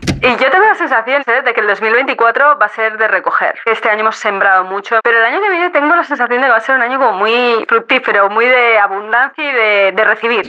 Y yo tengo la sensación ¿eh? de que el 2024 va a ser de recoger. Este año hemos sembrado mucho, pero el año que viene tengo la sensación de que va a ser un año como muy fructífero, muy de abundancia y de, de recibir.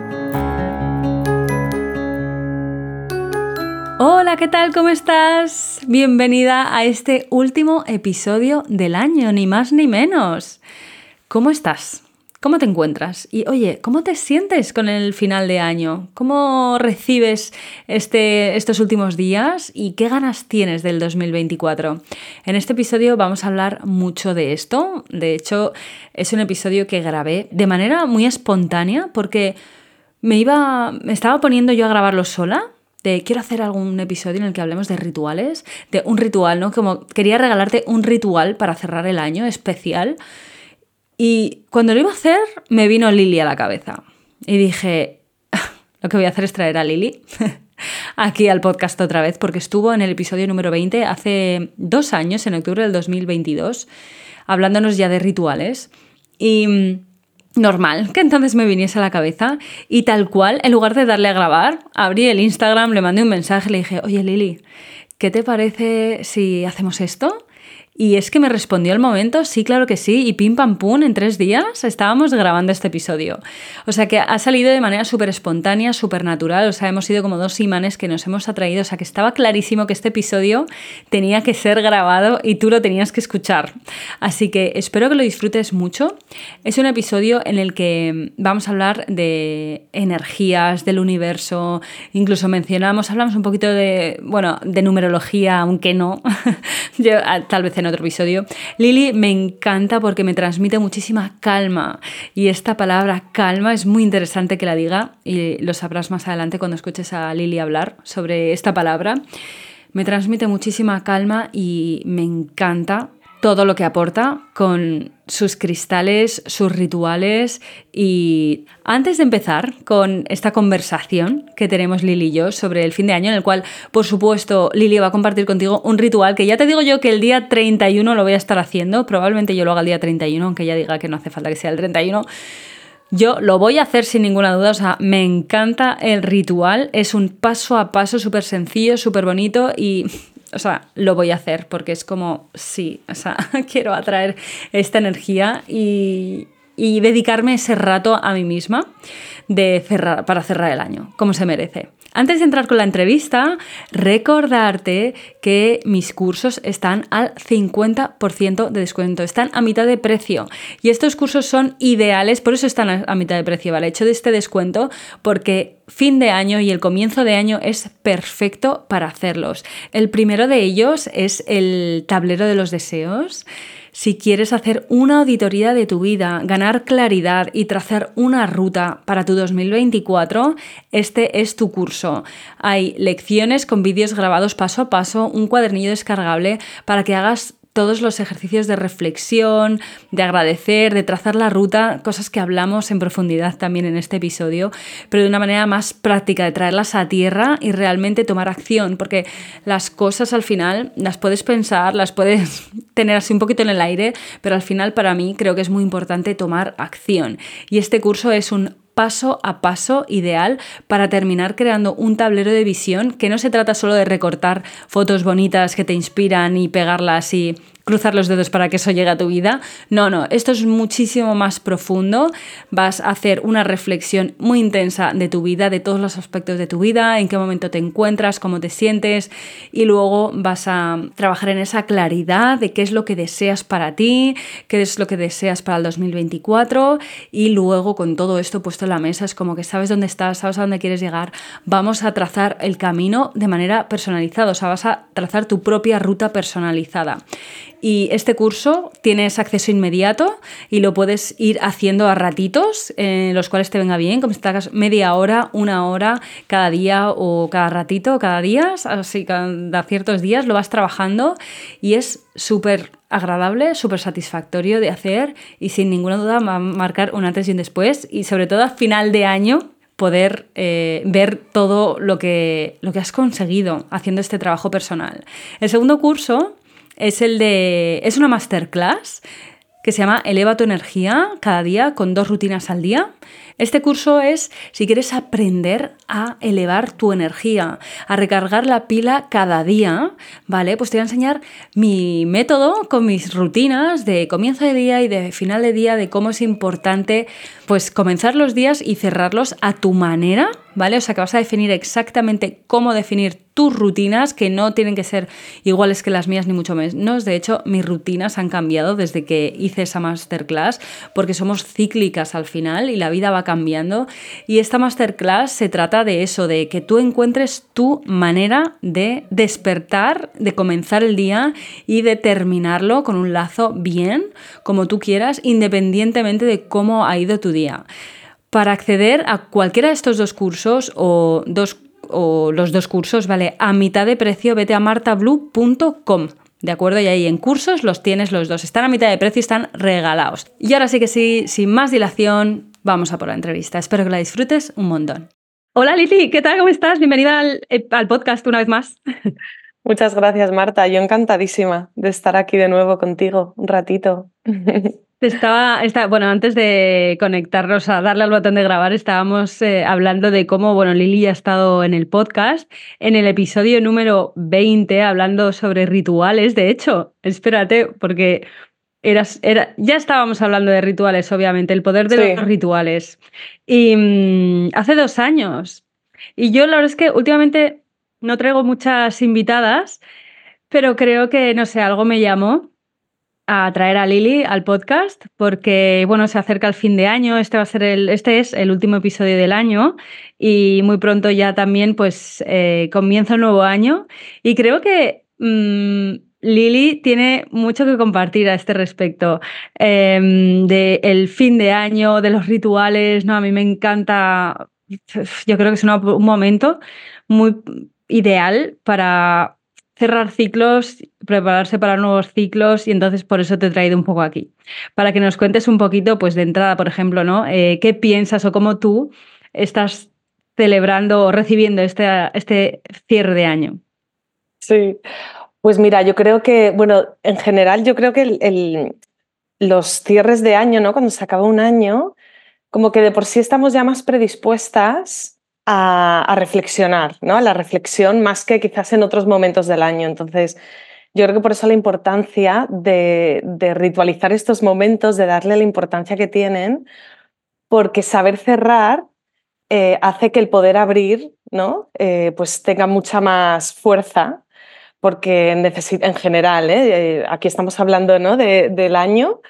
Hola, ¿qué tal? ¿Cómo estás? Bienvenida a este último episodio del año, ni más ni menos. ¿Cómo estás? ¿Cómo te encuentras? Y oye, ¿cómo te sientes con el final de año? ¿Cómo recibes este, estos últimos días y qué ganas tienes del 2024? En este episodio vamos a hablar mucho de esto. De hecho, es un episodio que grabé de manera muy espontánea porque me iba, me estaba poniendo yo a grabarlo sola de quiero hacer algún episodio en el que hablemos de rituales, de un ritual, ¿no? Como quería regalarte un ritual para cerrar el año especial. Y cuando lo iba a hacer, me vino Lili a la cabeza. Y dije, lo que voy a hacer es traer a Lili aquí al podcast otra vez, porque estuvo en el episodio número 20 hace dos años, en octubre del 2022, hablándonos ya de rituales. Y normal que entonces me viniese a la cabeza y tal cual, en lugar de darle a grabar, abrí el Instagram, le mandé un mensaje, le dije, oye Lili, ¿qué te parece si hacemos esto? Y es que me respondió al momento, sí, claro que sí, y pim pam pum, en tres días estábamos grabando este episodio. O sea que ha salido de manera súper espontánea, súper natural, o sea, hemos sido como dos imanes que nos hemos atraído, o sea que estaba clarísimo que este episodio tenía que ser grabado y tú lo tenías que escuchar. Así que espero que lo disfrutes mucho. Es un episodio en el que vamos a hablar de energías, del universo, incluso mencionamos, hablamos un poquito de, bueno, de numerología, aunque no, Yo, ah, tal vez en otro episodio. Lili me encanta porque me transmite muchísima calma y esta palabra calma es muy interesante que la diga y lo sabrás más adelante cuando escuches a Lili hablar sobre esta palabra. Me transmite muchísima calma y me encanta todo lo que aporta con sus cristales, sus rituales. Y antes de empezar con esta conversación que tenemos Lili y yo sobre el fin de año en el cual por supuesto Lili va a compartir contigo un ritual que ya te digo yo que el día 31 lo voy a estar haciendo, probablemente yo lo haga el día 31 aunque ella diga que no hace falta que sea el 31. Yo lo voy a hacer sin ninguna duda, o sea, me encanta el ritual, es un paso a paso súper sencillo, súper bonito y o sea, lo voy a hacer porque es como, sí, o sea, quiero atraer esta energía y, dedicarme ese rato a mí misma de cerrar, para cerrar el año, como se merece. Antes de entrar con la entrevista, recordarte que mis cursos están al 50% de descuento, están a mitad de precio. Y estos cursos son ideales, por eso están a mitad de precio, ¿vale? He hecho de este descuento porque fin de año y el comienzo de año es perfecto para hacerlos. El primero de ellos es el tablero de los deseos. Si quieres hacer una auditoría de tu vida, ganar claridad y trazar una ruta para tu 2024, este es tu curso. Hay lecciones con vídeos grabados paso a paso, un cuadernillo descargable para que hagas todos los ejercicios de reflexión, de agradecer, de trazar la ruta, cosas que hablamos en profundidad también en este episodio, pero de una manera más práctica, de traerlas a tierra y realmente tomar acción, porque las cosas al final las puedes pensar, las puedes tener así un poquito en el aire, pero al final para mí creo que es muy importante tomar acción. Y este curso es un paso a paso ideal para terminar creando un tablero de visión que no se trata solo de recortar fotos bonitas que te inspiran y pegarlas y cruzar los dedos para que eso llegue a tu vida. No, no, esto es muchísimo más profundo. Vas a hacer una reflexión muy intensa de tu vida, de todos los aspectos de tu vida, en qué momento te encuentras, cómo te sientes y luego vas a trabajar en esa claridad de qué es lo que deseas para ti, qué es lo que deseas para el 2024 y luego con todo esto puesto en la mesa es como que sabes dónde estás, sabes a dónde quieres llegar, vamos a trazar el camino de manera personalizada, o sea, vas a trazar tu propia ruta personalizada. Y este curso tienes acceso inmediato y lo puedes ir haciendo a ratitos, en los cuales te venga bien, como si te media hora, una hora cada día o cada ratito, cada día, así cada ciertos días lo vas trabajando y es súper agradable, súper satisfactorio de hacer y sin ninguna duda va a marcar un antes y un después y sobre todo a final de año poder eh, ver todo lo que, lo que has conseguido haciendo este trabajo personal. El segundo curso es el de. Es una masterclass que se llama Eleva tu energía cada día con dos rutinas al día. Este curso es si quieres aprender a elevar tu energía, a recargar la pila cada día, ¿vale? Pues te voy a enseñar mi método con mis rutinas de comienzo de día y de final de día, de cómo es importante pues comenzar los días y cerrarlos a tu manera, ¿vale? O sea que vas a definir exactamente cómo definir tus rutinas, que no tienen que ser iguales que las mías ni mucho menos. De hecho, mis rutinas han cambiado desde que hice esa masterclass, porque somos cíclicas al final y la vida va cambiando. Y esta masterclass se trata de eso, de que tú encuentres tu manera de despertar, de comenzar el día y de terminarlo con un lazo bien, como tú quieras, independientemente de cómo ha ido tu día. Para acceder a cualquiera de estos dos cursos o o los dos cursos, ¿vale? A mitad de precio, vete a martablue.com. ¿De acuerdo? Y ahí en cursos los tienes los dos. Están a mitad de precio y están regalados. Y ahora sí que sí, sin más dilación, vamos a por la entrevista. Espero que la disfrutes un montón. Hola Lili, ¿qué tal? ¿Cómo estás? Bienvenida al, eh, al podcast una vez más. Muchas gracias, Marta. Yo encantadísima de estar aquí de nuevo contigo un ratito. Estaba, bueno, antes de conectarnos a darle al botón de grabar, estábamos eh, hablando de cómo, bueno, Lili ha estado en el podcast, en el episodio número 20, hablando sobre rituales. De hecho, espérate, porque eras, era, ya estábamos hablando de rituales, obviamente, el poder de los rituales. Y mm, hace dos años. Y yo la verdad es que últimamente no traigo muchas invitadas, pero creo que, no sé, algo me llamó a traer a Lili al podcast porque bueno, se acerca el fin de año, este va a ser el este es el último episodio del año y muy pronto ya también pues eh, comienza un nuevo año y creo que mm, Lili tiene mucho que compartir a este respecto em, del fin de año, de los rituales, no a mí me encanta yo creo que es un momento muy ideal para cerrar ciclos, prepararse para nuevos ciclos y entonces por eso te he traído un poco aquí. Para que nos cuentes un poquito, pues de entrada, por ejemplo, ¿no? Eh, ¿Qué piensas o cómo tú estás celebrando o recibiendo este, este cierre de año? Sí, pues mira, yo creo que, bueno, en general yo creo que los cierres de año, ¿no? Cuando se acaba un año, como que de por sí estamos ya más predispuestas a, reflexionar, ¿no? A la reflexión más que quizás en otros momentos del año. Entonces, yo creo que por eso la importancia de, ritualizar estos momentos, de darle la importancia que tienen, porque saber cerrar eh, hace que el poder abrir ¿no? Eh, pues tenga mucha más fuerza, porque necesita, en general, ¿eh? aquí estamos hablando ¿no? del año,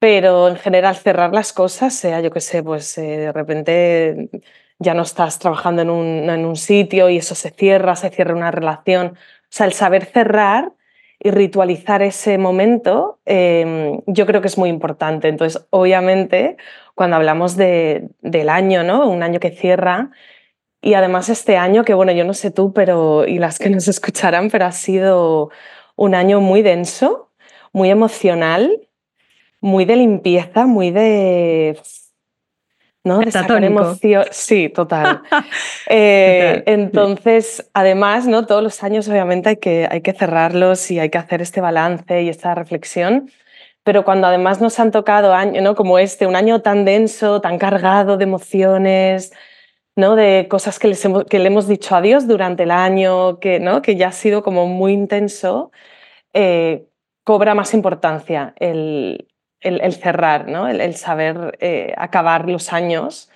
pero en general cerrar las cosas, sea yo que sé, pues de repente ya no estás trabajando en un, en un sitio y eso se cierra, se cierra una relación. O sea, el saber cerrar y ritualizar ese momento, em, yo creo que es muy importante. Entonces, obviamente, cuando hablamos de, del año, ¿no? Un año que cierra, y además este año, que bueno, yo no sé tú, pero y las que nos escucharán, pero ha sido un año muy denso, muy emocional, muy de limpieza, muy de ¿no? De sacar emoción. Sí, total. Eh, entonces, además, ¿no? Todos los años, obviamente, hay que, hay que cerrarlos y hay que hacer este balance y esta reflexión. Pero cuando además nos han tocado años, ¿no? Como este, un año tan denso, tan cargado de emociones, ¿no? De cosas que, les que le hemos dicho adiós durante el año, que, ¿no? Que ya ha sido como muy intenso, eh, cobra más importancia el, el, cerrar, ¿no? el, saber eh, acabar los años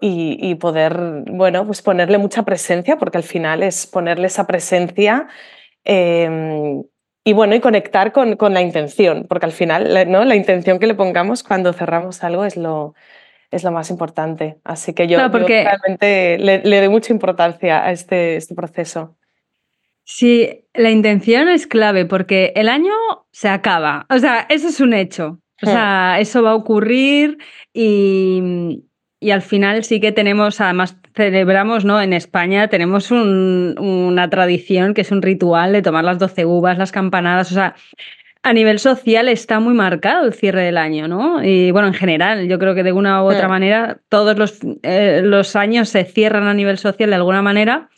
y, poder, bueno, pues ponerle mucha presencia, porque al final es ponerle esa presencia em, y bueno, y conectar con, con, la intención, porque al final ¿no? la intención que le pongamos cuando cerramos algo es lo, es lo más importante. Así que yo, realmente le, le, doy mucha importancia a este, este proceso. Sí, la intención es clave porque el año se acaba. O sea, eso es un hecho. O sea, eso va a ocurrir y, al final sí que tenemos, además celebramos, ¿no? En España tenemos una tradición que es un ritual de tomar las 12 uvas, las campanadas, o sea, a nivel social está muy marcado el cierre del año, ¿no? Y bueno, en general, yo creo que de una u otra manera todos los, eh, los años se cierran a nivel social de alguna manera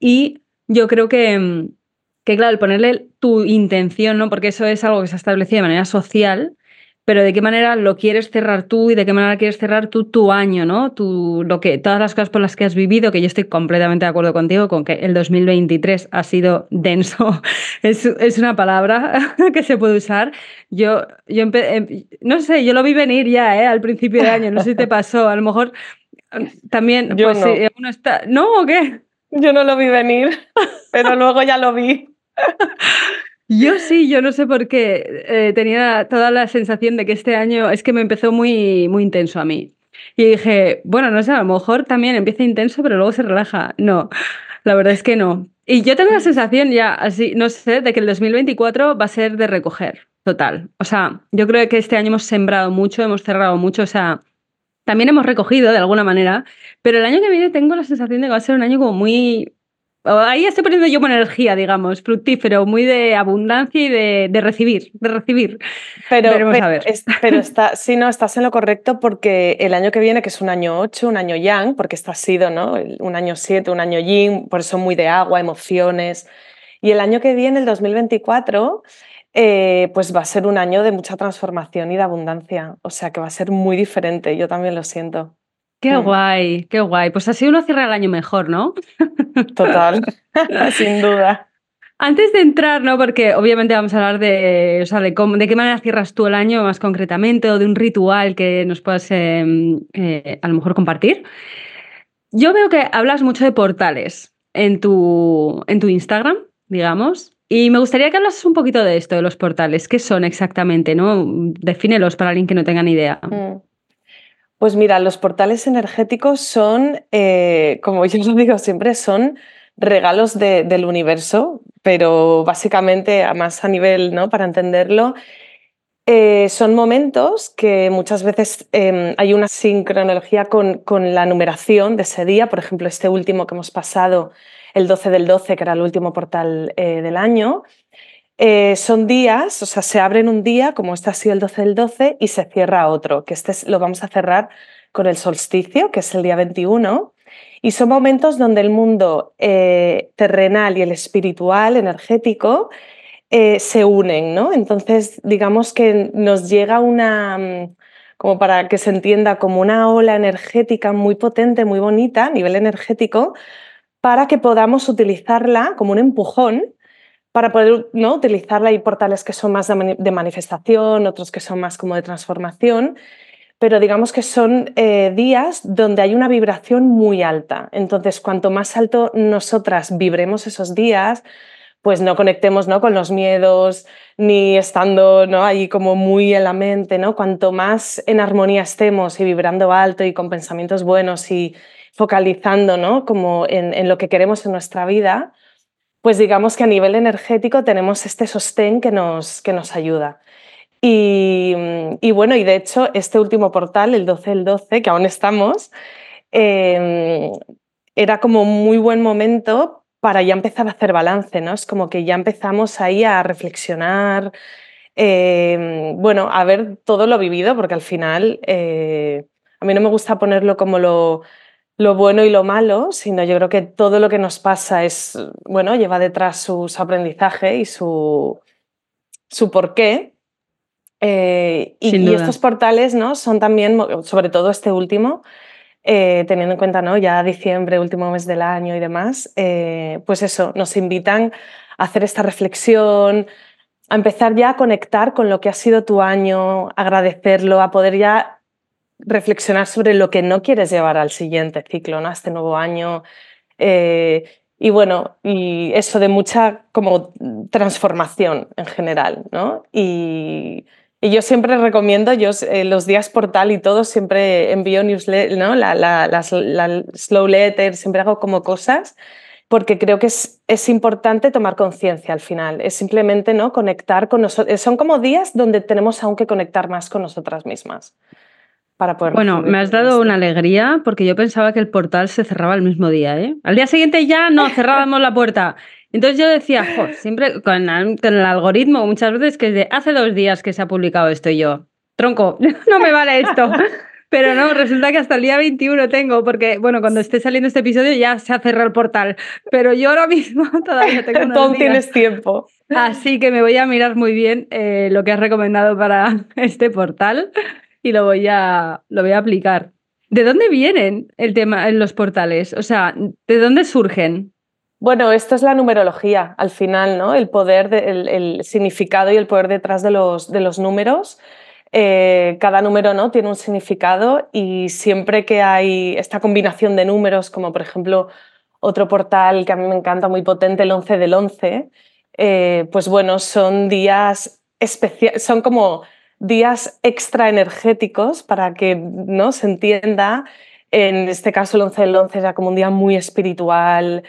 y yo creo que, que, claro, el ponerle tu intención, ¿no? Porque eso es algo que se ha establecido de manera social, pero de qué manera lo quieres cerrar tú y de qué manera quieres cerrar tú tu año, ¿no? Tu, lo que, todas las cosas por las que has vivido, que yo estoy completamente de acuerdo contigo con que el 2023 ha sido denso, es, es una palabra que se puede usar. Yo, yo em, no sé, yo lo vi venir ya, ¿eh? Al principio de año, no sé si te pasó, a lo mejor también, yo pues no. uno está, ¿no o qué? Yo no lo vi venir, pero luego ya lo vi. Yo sí, yo no sé por qué. Eh, tenía toda la sensación de que este año es que me empezó muy, muy intenso a mí. Y dije, bueno, no sé, a lo mejor también empieza intenso, pero luego se relaja. No, la verdad es que no. Y yo tengo la sensación ya, así, no sé, de que el 2024 va a ser de recoger, total. O sea, yo creo que este año hemos sembrado mucho, hemos cerrado mucho, o sea, también hemos recogido de alguna manera, pero el año que viene tengo la sensación de que va a ser un año como muy Ahí estoy poniendo yo una energía, digamos, fructífero, muy de abundancia y de, recibir, de recibir. Pero, pero, está, sí, no, estás en lo correcto porque el año que viene, que es un año 8, un año yang, porque esto ha sido ¿no? un año 7, un año yin, por eso muy de agua, emociones. Y el año que viene, el 2024, eh, pues va a ser un año de mucha transformación y de abundancia. O sea que va a ser muy diferente, yo también lo siento. Qué guay, qué guay. Pues así uno cierra el año mejor, ¿no? Total, sin duda. Antes de entrar, ¿no? Porque obviamente vamos a hablar de, o sea, de, cómo, de qué manera cierras tú el año más concretamente o de un ritual que nos puedas em, eh, a lo mejor compartir. Yo veo que hablas mucho de portales en tu, en tu Instagram, digamos, y me gustaría que hablas un poquito de esto, de los portales. ¿Qué son exactamente? ¿no? Defínelos para alguien que no tenga ni idea. Mm. Pues mira, los portales energéticos son, eh, como yo lo digo siempre, son regalos del universo, pero básicamente, más a nivel, ¿no? Para entenderlo, eh, son momentos que muchas veces em, hay una sincronología con, la numeración de ese día. Por ejemplo, este último que hemos pasado, el 12 del 12, que era el último portal eh, del año, eh, son días, o sea, se abren un día, como este ha sido el 12 del 12, y se cierra otro, que este lo vamos a cerrar con el solsticio, que es el día 21. Y son momentos donde el mundo eh, terrenal y el espiritual, energético, eh, se unen, ¿no? Entonces, digamos que nos llega una, mm, como para que se entienda, como una ola energética muy potente, muy bonita a nivel energético, para que podamos utilizarla como un empujón para poder ¿no? utilizarla. Hay portales que son más de, manifestación, otros que son más como de transformación, pero digamos que son eh, días donde hay una vibración muy alta. Entonces, cuanto más alto nosotras vibremos esos días, pues no conectemos ¿no? con los miedos, ni estando ¿no? ahí como muy en la mente, ¿no? Cuanto más en armonía estemos y vibrando alto y con pensamientos buenos y focalizando ¿no? como en, lo que queremos en nuestra vida, pues digamos que a nivel energético tenemos este sostén que nos, que nos ayuda. Y, bueno, y de hecho, este último portal, el 12 el 12, que aún estamos, em, era como muy buen momento para ya empezar a hacer balance, ¿no? Es como que ya empezamos ahí a reflexionar, em, bueno, a ver todo lo vivido, porque al final eh, a mí no me gusta ponerlo como lo, lo bueno y lo malo, sino yo creo que todo lo que nos pasa es, bueno, lleva detrás su, aprendizaje y su, su porqué. Eh, y, estos portales ¿no? son también, sobre todo este último, eh, teniendo en cuenta ¿no? ya diciembre, último mes del año y demás, eh, pues eso, nos invitan a hacer esta reflexión, a empezar ya a conectar con lo que ha sido tu año, agradecerlo, a poder ya reflexionar sobre lo que no quieres llevar al siguiente ciclo, ¿no? a este nuevo año. y bueno, y eso de mucha como transformación en general, ¿no? Y, yo siempre recomiendo, yo eh, los días portal y todo, siempre envío newsletter, ¿no? La, slow letter, siempre hago como cosas, porque creo que es, es importante tomar conciencia al final. Es simplemente ¿no? conectar con nosotros. Son como días donde tenemos aún que conectar más con nosotras mismas. Para poder bueno, me has dado una alegría porque yo pensaba que el portal se cerraba el mismo día. ¿eh? Al día siguiente ya no cerrábamos la puerta. Entonces yo decía, siempre con, el algoritmo muchas veces que de hace dos días que se ha publicado esto y yo, tronco, no me vale esto. Pero no, resulta que hasta el día 21 tengo, porque bueno, cuando esté saliendo este episodio ya se ha cerrado el portal, pero yo ahora mismo todavía tengo unos Todo tienes tiempo. Así que me voy a mirar muy bien eh, lo que has recomendado para este portal y lo voy a, lo voy a aplicar. ¿De dónde vienen el tema los portales? O sea, ¿de dónde surgen? Bueno, esto es la numerología al final, ¿no? El poder, el, significado y el poder detrás de los, de los números. Eh, cada número ¿no? tiene un significado y siempre que hay esta combinación de números, como por ejemplo otro portal que a mí me encanta muy potente, el 11 del 11, eh, pues bueno, son días especiales, son como días extra energéticos para que ¿no? se entienda. En este caso, el 11 del 11 era como un día muy espiritual,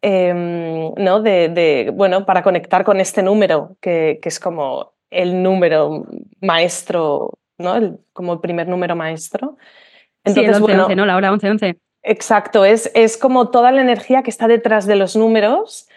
Em, ¿no? De, bueno, para conectar con este número, que, es como el número maestro, ¿no? como el primer número maestro. Entonces, sí, el 11, ¿no? La hora 11, 11. Exacto, es, es como toda la energía que está detrás de los números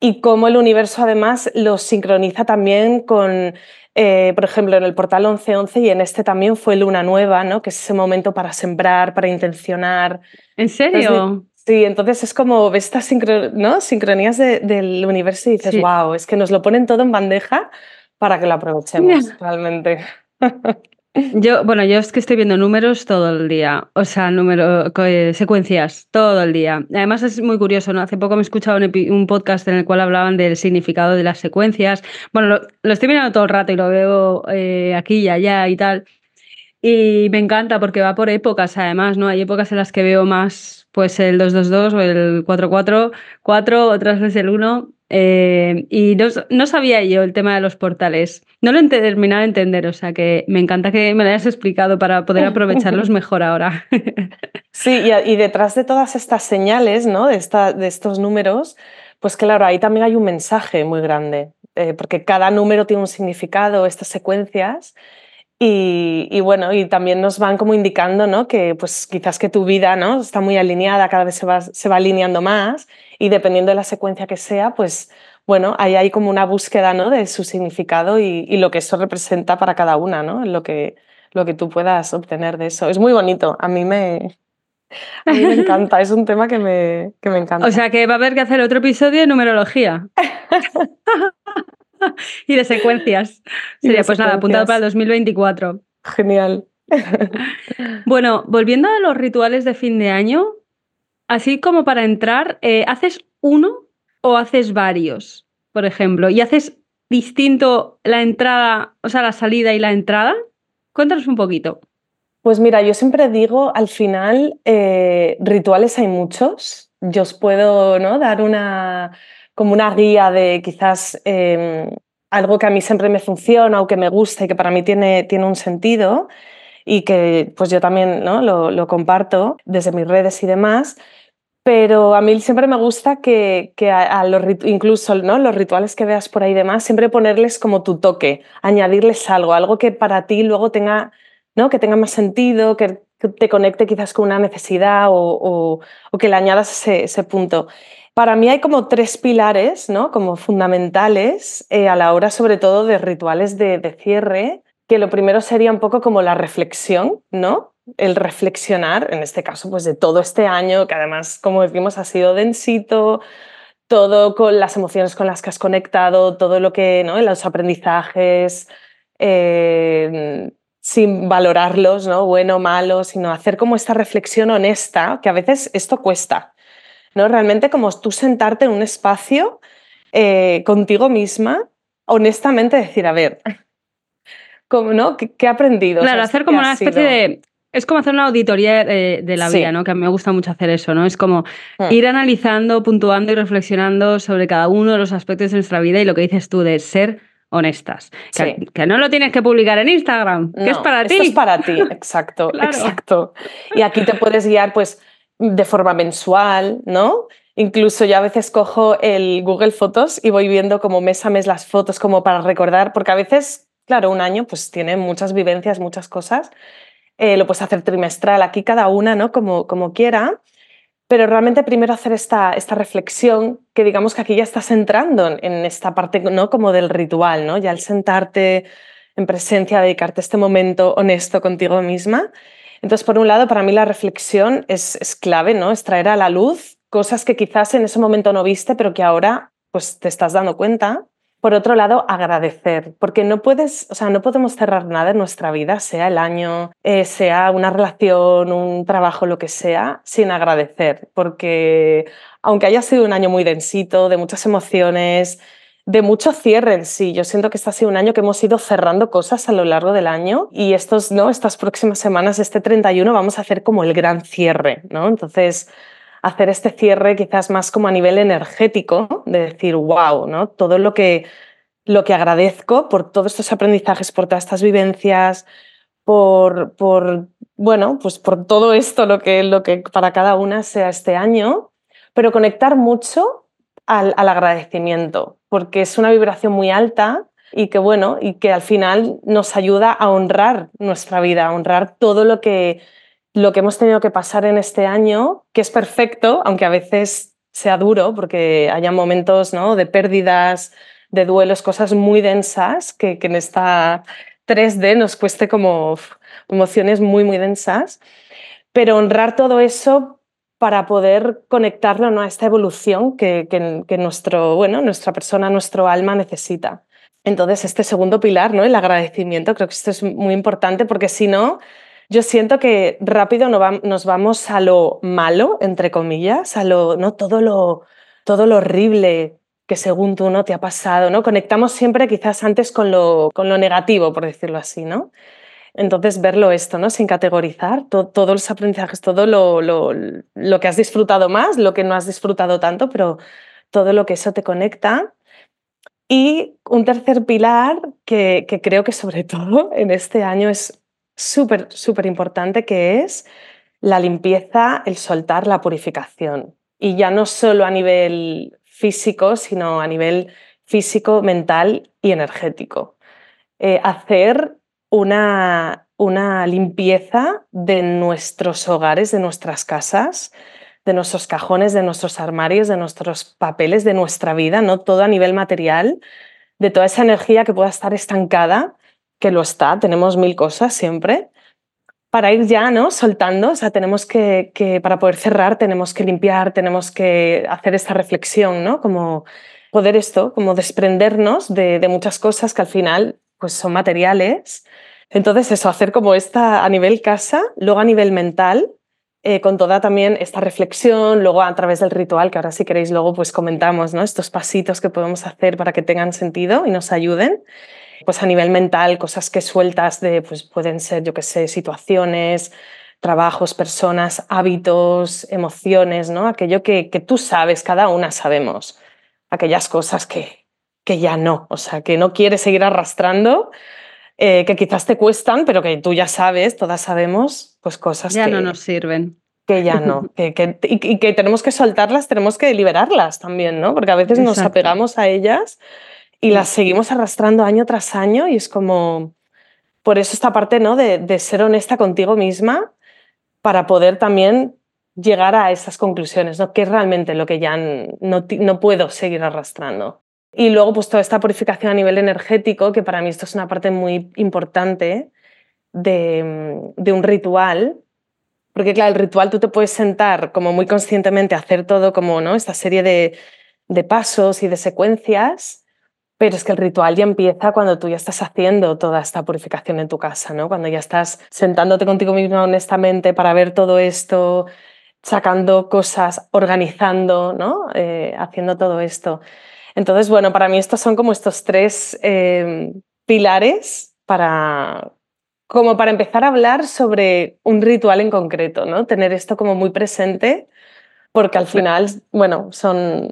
y cómo el universo además los sincroniza también con, eh, por ejemplo, en el portal 1111 y en este también fue luna nueva, ¿no? que es ese momento para sembrar, para intencionar. ¿En serio? Sí, entonces es como ves estas ¿no? sincronías del universo y dices, wow, es que nos lo ponen todo en bandeja para que lo aprovechemos realmente. Yo, bueno, yo es que estoy viendo números todo el día, o sea, número, eh, secuencias todo el día. Además es muy curioso, ¿no? Hace poco me he escuchado un, podcast en el cual hablaban del significado de las secuencias. Bueno, lo, estoy mirando todo el rato y lo veo eh, aquí y allá y tal. Y me encanta porque va por épocas, además, ¿no? Hay épocas en las que veo más pues el 222 o el 444, otras veces el 1. Eh, y no, sabía yo el tema de los portales. No lo he terminado de entender, o sea que me encanta que me lo hayas explicado para poder aprovecharlos mejor ahora. sí, y, detrás de todas estas señales, ¿no? de, esta, de estos números, pues claro, ahí también hay un mensaje muy grande, eh, porque cada número tiene un significado, estas secuencias. Y, bueno, y también nos van como indicando ¿no? que pues quizás que tu vida ¿no? está muy alineada, cada vez se va, se va alineando más y dependiendo de la secuencia que sea, pues bueno, ahí hay como una búsqueda ¿no? de su significado y, lo que eso representa para cada una, ¿no? lo, que, lo que tú puedas obtener de eso. Es muy bonito, a mí me, a mí me encanta, es un tema que me, que me encanta. O sea que va a haber que hacer otro episodio de numerología. y de secuencias. Sería pues nada, apuntado para el 2024. Genial. bueno, volviendo a los rituales de fin de año, así como para entrar, eh, ¿haces uno o haces varios, por ejemplo? ¿Y haces distinto la entrada, o sea, la salida y la entrada? Cuéntanos un poquito. Pues mira, yo siempre digo, al final, eh, rituales hay muchos. Yo os puedo ¿no? dar una, como una guía de quizás em, algo que a mí siempre me funciona o que me gusta y que para mí tiene, tiene un sentido y que pues yo también ¿no? lo, comparto desde mis redes y demás. Pero a mí siempre me gusta que, que a, los, incluso ¿no? los rituales que veas por ahí demás, siempre ponerles como tu toque, añadirles algo, algo que para ti luego tenga, ¿no? que tenga más sentido, que, te conecte quizás con una necesidad o, o, que le añadas ese, ese punto. Para mí hay como tres pilares, ¿no? Como fundamentales eh, a la hora, sobre todo, de rituales de, cierre, que lo primero sería un poco como la reflexión, ¿no? El reflexionar, en este caso, pues de todo este año, que además, como decimos, ha sido densito, todo con las emociones con las que has conectado, todo lo que, ¿no? Los aprendizajes, eh, sin valorarlos, ¿no? Bueno, malo, sino hacer como esta reflexión honesta, que a veces esto cuesta, ¿no? Realmente como tú sentarte en un espacio eh, contigo misma, honestamente decir, a ver, ¿cómo, ¿no? ¿Qué, he aprendido? Claro, hacer como una especie de... Es como hacer una auditoría de, la vida, ¿no? Que a mí me gusta mucho hacer eso, ¿no? Es como hmm. ir analizando, puntuando y reflexionando sobre cada uno de los aspectos de nuestra vida y lo que dices tú de ser honestas. Que, no lo tienes que publicar en Instagram, que es para ti. Es para ti, exacto, exacto. Y aquí te puedes guiar, pues, de forma mensual, ¿no? Incluso yo a veces cojo el Google Fotos y voy viendo como mes a mes las fotos como para recordar, porque a veces, claro, un año pues tiene muchas vivencias, muchas cosas. Eh, lo puedes hacer trimestral, aquí cada una, ¿no? Como, como quiera. Pero realmente primero hacer esta, esta reflexión, que digamos que aquí ya estás entrando en esta parte, ¿no? Como del ritual, ¿no? Ya al sentarte en presencia, dedicarte este momento honesto contigo misma entonces, por un lado, para mí la reflexión es, clave, ¿no? Es traer a la luz cosas que quizás en ese momento no viste, pero que ahora pues, te estás dando cuenta. Por otro lado, agradecer, porque no puedes, o sea, no podemos cerrar nada en nuestra vida, sea el año, eh, sea una relación, un trabajo, lo que sea, sin agradecer, porque aunque haya sido un año muy densito, de muchas emociones, de mucho cierre en sí. Yo siento que este ha sido un año que hemos ido cerrando cosas a lo largo del año y estos, ¿no? estas próximas semanas, este 31, vamos a hacer como el gran cierre. ¿no? Entonces, hacer este cierre quizás más como a nivel energético, de decir, wow, ¿no? todo lo que, lo que agradezco por todos estos aprendizajes, por todas estas vivencias, por, por, bueno, pues por todo esto, lo que, lo que para cada una sea este año, pero conectar mucho al, al agradecimiento, porque es una vibración muy alta y que bueno, y que al final nos ayuda a honrar nuestra vida, a honrar todo lo que, lo que hemos tenido que pasar en este año, que es perfecto, aunque a veces sea duro, porque haya momentos ¿no? de pérdidas, de duelos, cosas muy densas, que, que en esta 3D nos cueste como emociones muy, muy densas. Pero honrar todo eso para poder conectarlo ¿no? a esta evolución que, que, nuestro, bueno, nuestra persona, nuestro alma necesita. Entonces, este segundo pilar, ¿no? el agradecimiento, creo que esto es muy importante porque si no, yo siento que rápido nos vamos a lo malo, entre comillas, a lo, ¿no? todo, lo, todo lo horrible que según tú no te ha pasado, ¿no? Conectamos siempre quizás antes con lo, con lo negativo, por decirlo así, ¿no? Entonces, verlo esto, ¿no? Sin categorizar, todos los aprendizajes, todo lo, lo, que has disfrutado más, lo que no has disfrutado tanto, pero todo lo que eso te conecta. Y un tercer pilar que creo que sobre todo en este año es súper, súper importante, que es la limpieza, el soltar, la purificación. Y ya no solo a nivel físico, sino a nivel físico, mental y energético. Eh, hacer una, una limpieza de nuestros hogares, de nuestras casas, de nuestros cajones, de nuestros armarios, de nuestros papeles, de nuestra vida, no todo a nivel material, de toda esa energía que pueda estar estancada, que lo está, tenemos mil cosas siempre, para ir ya ¿no? soltando, o sea, tenemos que, que, para poder cerrar, tenemos que limpiar, tenemos que hacer esta reflexión, ¿no? Como poder esto, como desprendernos de, de muchas cosas que al final pues son materiales. Entonces, eso, hacer como esta a nivel casa, luego a nivel mental, eh, con toda también esta reflexión, luego a través del ritual, que ahora si queréis luego pues comentamos, ¿no? Estos pasitos que podemos hacer para que tengan sentido y nos ayuden. Pues a nivel mental, cosas que sueltas de, pues pueden ser, yo qué sé, situaciones, trabajos, personas, hábitos, emociones, ¿no? Aquello que, que tú sabes, cada una sabemos, aquellas cosas que, que ya no, o sea, que no quieres seguir arrastrando, eh, que quizás te cuestan, pero que tú ya sabes, todas sabemos, pues cosas ya que no nos sirven. Que ya no, que, que, y, que tenemos que soltarlas, tenemos que liberarlas también, ¿no? Porque a veces nos apegamos a ellas y las seguimos arrastrando año tras año y es como, por eso esta parte, ¿no? De, ser honesta contigo misma para poder también llegar a esas conclusiones, ¿no? ¿Qué es realmente lo que ya no, no puedo seguir arrastrando? Y luego, pues toda esta purificación a nivel energético, que para mí esto es una parte muy importante de, de un ritual, porque claro, el ritual tú te puedes sentar como muy conscientemente hacer todo como, ¿no? Esta serie de, de pasos y de secuencias, pero es que el ritual ya empieza cuando tú ya estás haciendo toda esta purificación en tu casa, ¿no? Cuando ya estás sentándote contigo misma honestamente para ver todo esto, sacando cosas, organizando, ¿no? Eh, haciendo todo esto. Entonces, bueno, para mí estos son como estos tres eh, pilares para, como para empezar a hablar sobre un ritual en concreto, ¿no? Tener esto como muy presente, porque al final, bueno, son,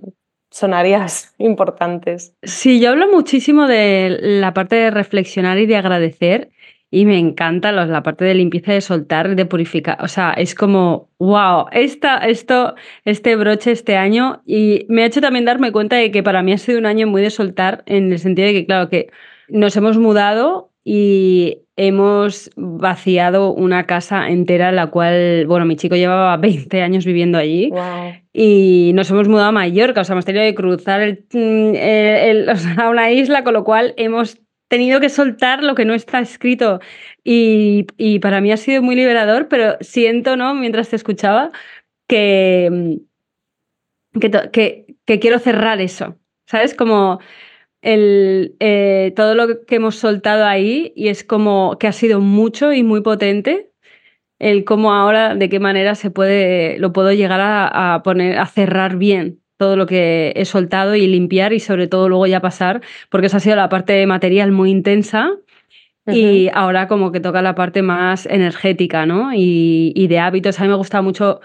son áreas importantes. Sí, yo hablo muchísimo de la parte de reflexionar y de agradecer. Y me encanta la parte de limpieza, de soltar, de purificar. O sea, es como, wow, esta, esto, este broche este año. Y me ha hecho también darme cuenta de que para mí ha sido un año muy de soltar, en el sentido de que, claro, que nos hemos mudado y hemos vaciado una casa entera, la cual, bueno, mi chico llevaba 20 años viviendo allí y nos hemos mudado a Mallorca, o sea, hemos tenido que cruzar el, o sea, una isla, con lo cual hemos tenido que soltar lo que no está escrito y, y, para mí ha sido muy liberador, pero siento, ¿no? Mientras te escuchaba, que, que, que, que quiero cerrar eso, ¿sabes? Como el, eh, todo lo que hemos soltado ahí y es como que ha sido mucho y muy potente el cómo ahora, de qué manera se puede, lo puedo llegar a, a poner, a cerrar bien todo lo que he soltado y limpiar y sobre todo luego ya pasar, porque esa ha sido la parte material muy intensa y ahora como que toca la parte más energética, ¿no? Y, y, de hábitos. A mí me gusta mucho,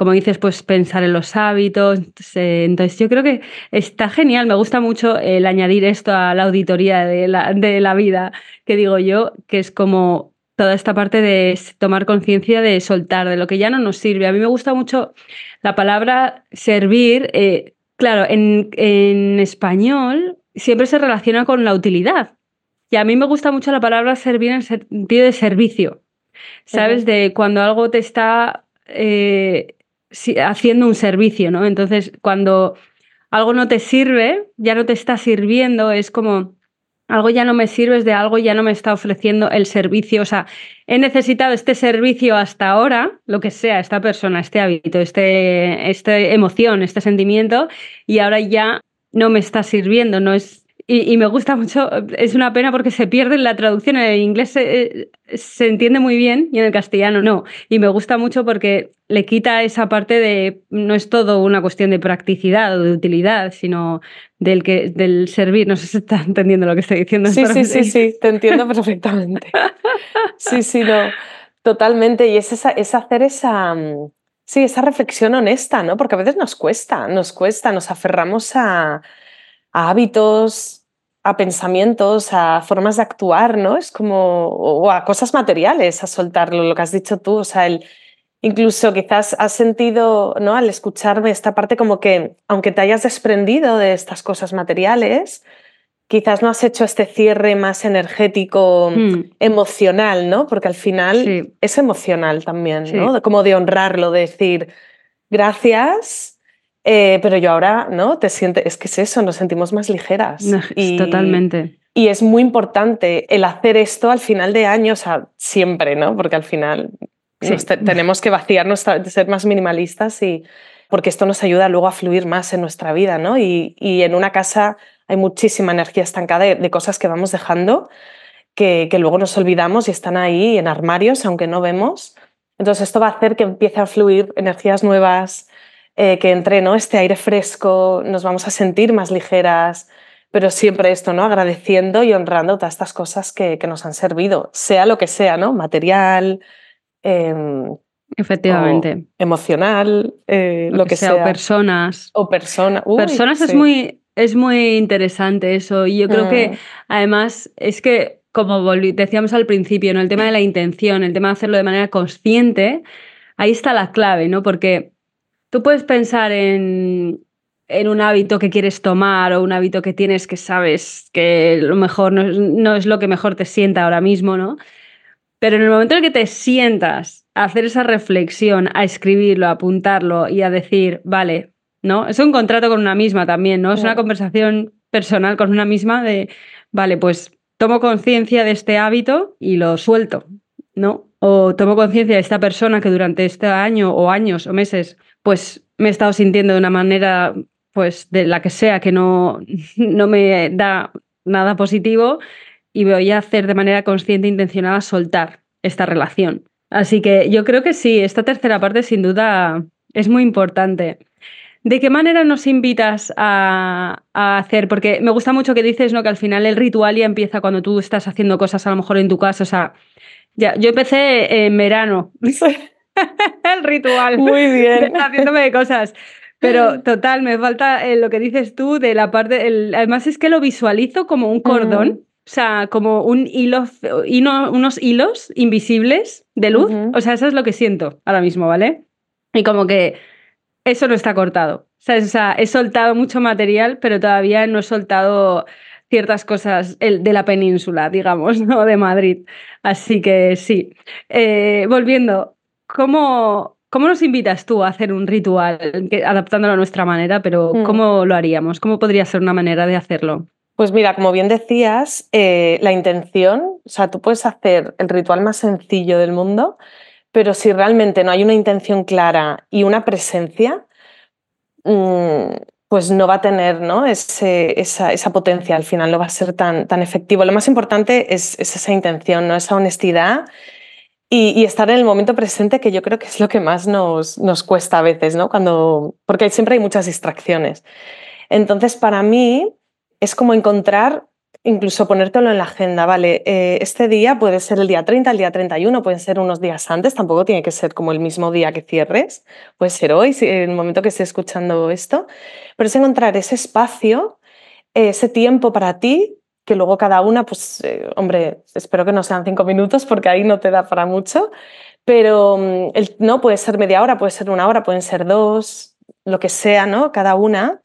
como dices, pues pensar en los hábitos. Entonces, yo creo que está genial. Me gusta mucho el añadir esto a la auditoría de la, de la vida, que digo yo, que es como toda esta parte de tomar conciencia de soltar, de lo que ya no nos sirve. A mí me gusta mucho la palabra servir. Eh, claro, en, en, español siempre se relaciona con la utilidad. Y a mí me gusta mucho la palabra servir en el sentido de servicio. ¿Sabes? De cuando algo te está eh, haciendo un servicio, ¿no? Entonces, cuando algo no te sirve, ya no te está sirviendo, es como algo ya no me sirve, de algo ya no me está ofreciendo el servicio. O sea, he necesitado este servicio hasta ahora, lo que sea, esta persona, este hábito, este, esta emoción, este sentimiento, y ahora ya no me está sirviendo, no es y, me gusta mucho, es una pena porque se pierde en la traducción, en el inglés se, se, entiende muy bien y en el castellano no. Y me gusta mucho porque le quita esa parte de, no es todo una cuestión de practicidad o de utilidad, sino del, que, del servir. No sé si está entendiendo lo que estoy diciendo. Sí, sí, sí, sí, te entiendo perfectamente. Sí, sí, no, totalmente. Y es, esa, es hacer esa... Sí, esa reflexión honesta, ¿no? Porque a veces nos cuesta, nos cuesta, nos aferramos a, a hábitos, a pensamientos, a formas de actuar, ¿no? Es como, o a cosas materiales, a soltarlo, lo que has dicho tú, o sea, el, incluso quizás has sentido, ¿no? Al escucharme esta parte como que, aunque te hayas desprendido de estas cosas materiales, quizás no has hecho este cierre más energético, hmm. emocional, ¿no? Porque al final es emocional también, ¿no? Como de honrarlo, de decir, gracias, eh, pero yo ahora, ¿no? Te sientes, es que es eso, nos sentimos más ligeras. y, totalmente. Y es muy importante el hacer esto al final de año, o sea, siempre, ¿no? Porque al final tenemos que vaciarnos, ser más minimalistas y porque esto nos ayuda luego a fluir más en nuestra vida, ¿no? Y, y en una casa hay muchísima energía estancada de, cosas que vamos dejando que, que, luego nos olvidamos y están ahí en armarios, aunque no vemos, Entonces esto va a hacer que empiece a fluir energías nuevas, eh, que entre ¿no? este aire fresco, nos vamos a sentir más ligeras, pero siempre esto, ¿no? Agradeciendo y honrando todas estas cosas que, que nos han servido, sea lo que sea, ¿no? Material, em, Efectivamente. emocional, eh, lo, que, sea, O personas. O persona. personas es, muy, es muy interesante eso. Y yo creo que Mm. además es que, como decíamos al principio, ¿no? el tema de la intención, el tema de hacerlo de manera consciente, ahí está la clave, ¿no? Porque tú puedes pensar en, en un hábito que quieres tomar o un hábito que tienes que sabes que lo mejor no, no es lo que mejor te sienta ahora mismo, ¿no? Pero en el momento en que te sientas a hacer esa reflexión, a escribirlo, a apuntarlo y a decir, vale, ¿no? Es un contrato con una misma también, ¿no? Es una conversación personal con una misma de, vale, pues tomo conciencia de este hábito y lo suelto, ¿no? O tomo conciencia de esta persona que durante este año o años o meses, pues me he estado sintiendo de una manera, pues de la que sea, que no, no me da nada positivo y voy a hacer de manera consciente e intencionada soltar esta relación. Así que yo creo que sí, esta tercera parte sin duda es muy importante. ¿De qué manera nos invitas a, a, hacer? Porque me gusta mucho que dices ¿no? que al final el ritual ya empieza cuando tú estás haciendo cosas a lo mejor en tu casa. O sea, ya, yo empecé en verano. el ritual. Muy bien. Haciéndome de cosas. Pero total, me falta eh, lo que dices tú de la parte. El, además, es que lo visualizo como un cordón. Mm. O sea, como un hilo, unos hilos invisibles de luz. Uh -huh. O sea, eso es lo que siento ahora mismo, ¿vale? Y como que eso no está cortado. O sea, he soltado mucho material, pero todavía no he soltado ciertas cosas de la península, digamos, ¿no? De Madrid. Así que sí. Eh, volviendo, ¿cómo, ¿cómo nos invitas tú a hacer un ritual, adaptándolo a nuestra manera, pero Mm. cómo lo haríamos? ¿Cómo podría ser una manera de hacerlo? Pues mira, como bien decías, eh, la intención, o sea, tú puedes hacer el ritual más sencillo del mundo, pero si realmente no hay una intención clara y una presencia, mmm, pues no va a tener ¿no? Ese, esa, esa, potencia, al final no va a ser tan, tan efectivo. Lo más importante es, es esa intención, ¿no? esa honestidad y, estar en el momento presente, que yo creo que es lo que más nos, nos cuesta a veces, ¿no? Cuando, porque siempre hay muchas distracciones. Entonces, para mí, es como encontrar, incluso ponértelo en la agenda, ¿vale? Eh, este día puede ser el día 30, el día 31, pueden ser unos días antes, tampoco tiene que ser como el mismo día que cierres, puede ser hoy, en el momento que esté escuchando esto, pero es encontrar ese espacio, ese tiempo para ti, que luego cada una, pues, eh, hombre, espero que no sean cinco minutos porque ahí no te da para mucho, pero mm, no puede ser media hora, puede ser una hora, pueden ser dos, lo que sea, ¿no? Cada una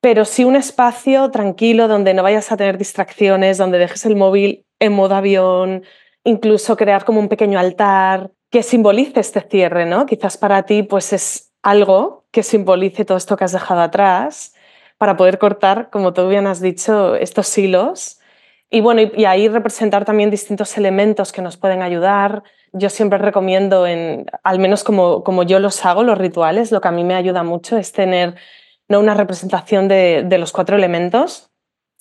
pero sí un espacio tranquilo donde no vayas a tener distracciones, donde dejes el móvil en modo avión, incluso crear como un pequeño altar que simbolice este cierre, ¿no? Quizás para ti pues es algo que simbolice todo esto que has dejado atrás para poder cortar, como tú bien has dicho, estos hilos y bueno, y, ahí representar también distintos elementos que nos pueden ayudar. Yo siempre recomiendo, en, al menos como, como yo los hago, los rituales, lo que a mí me ayuda mucho es tener ¿no? una representación de, de los cuatro elementos,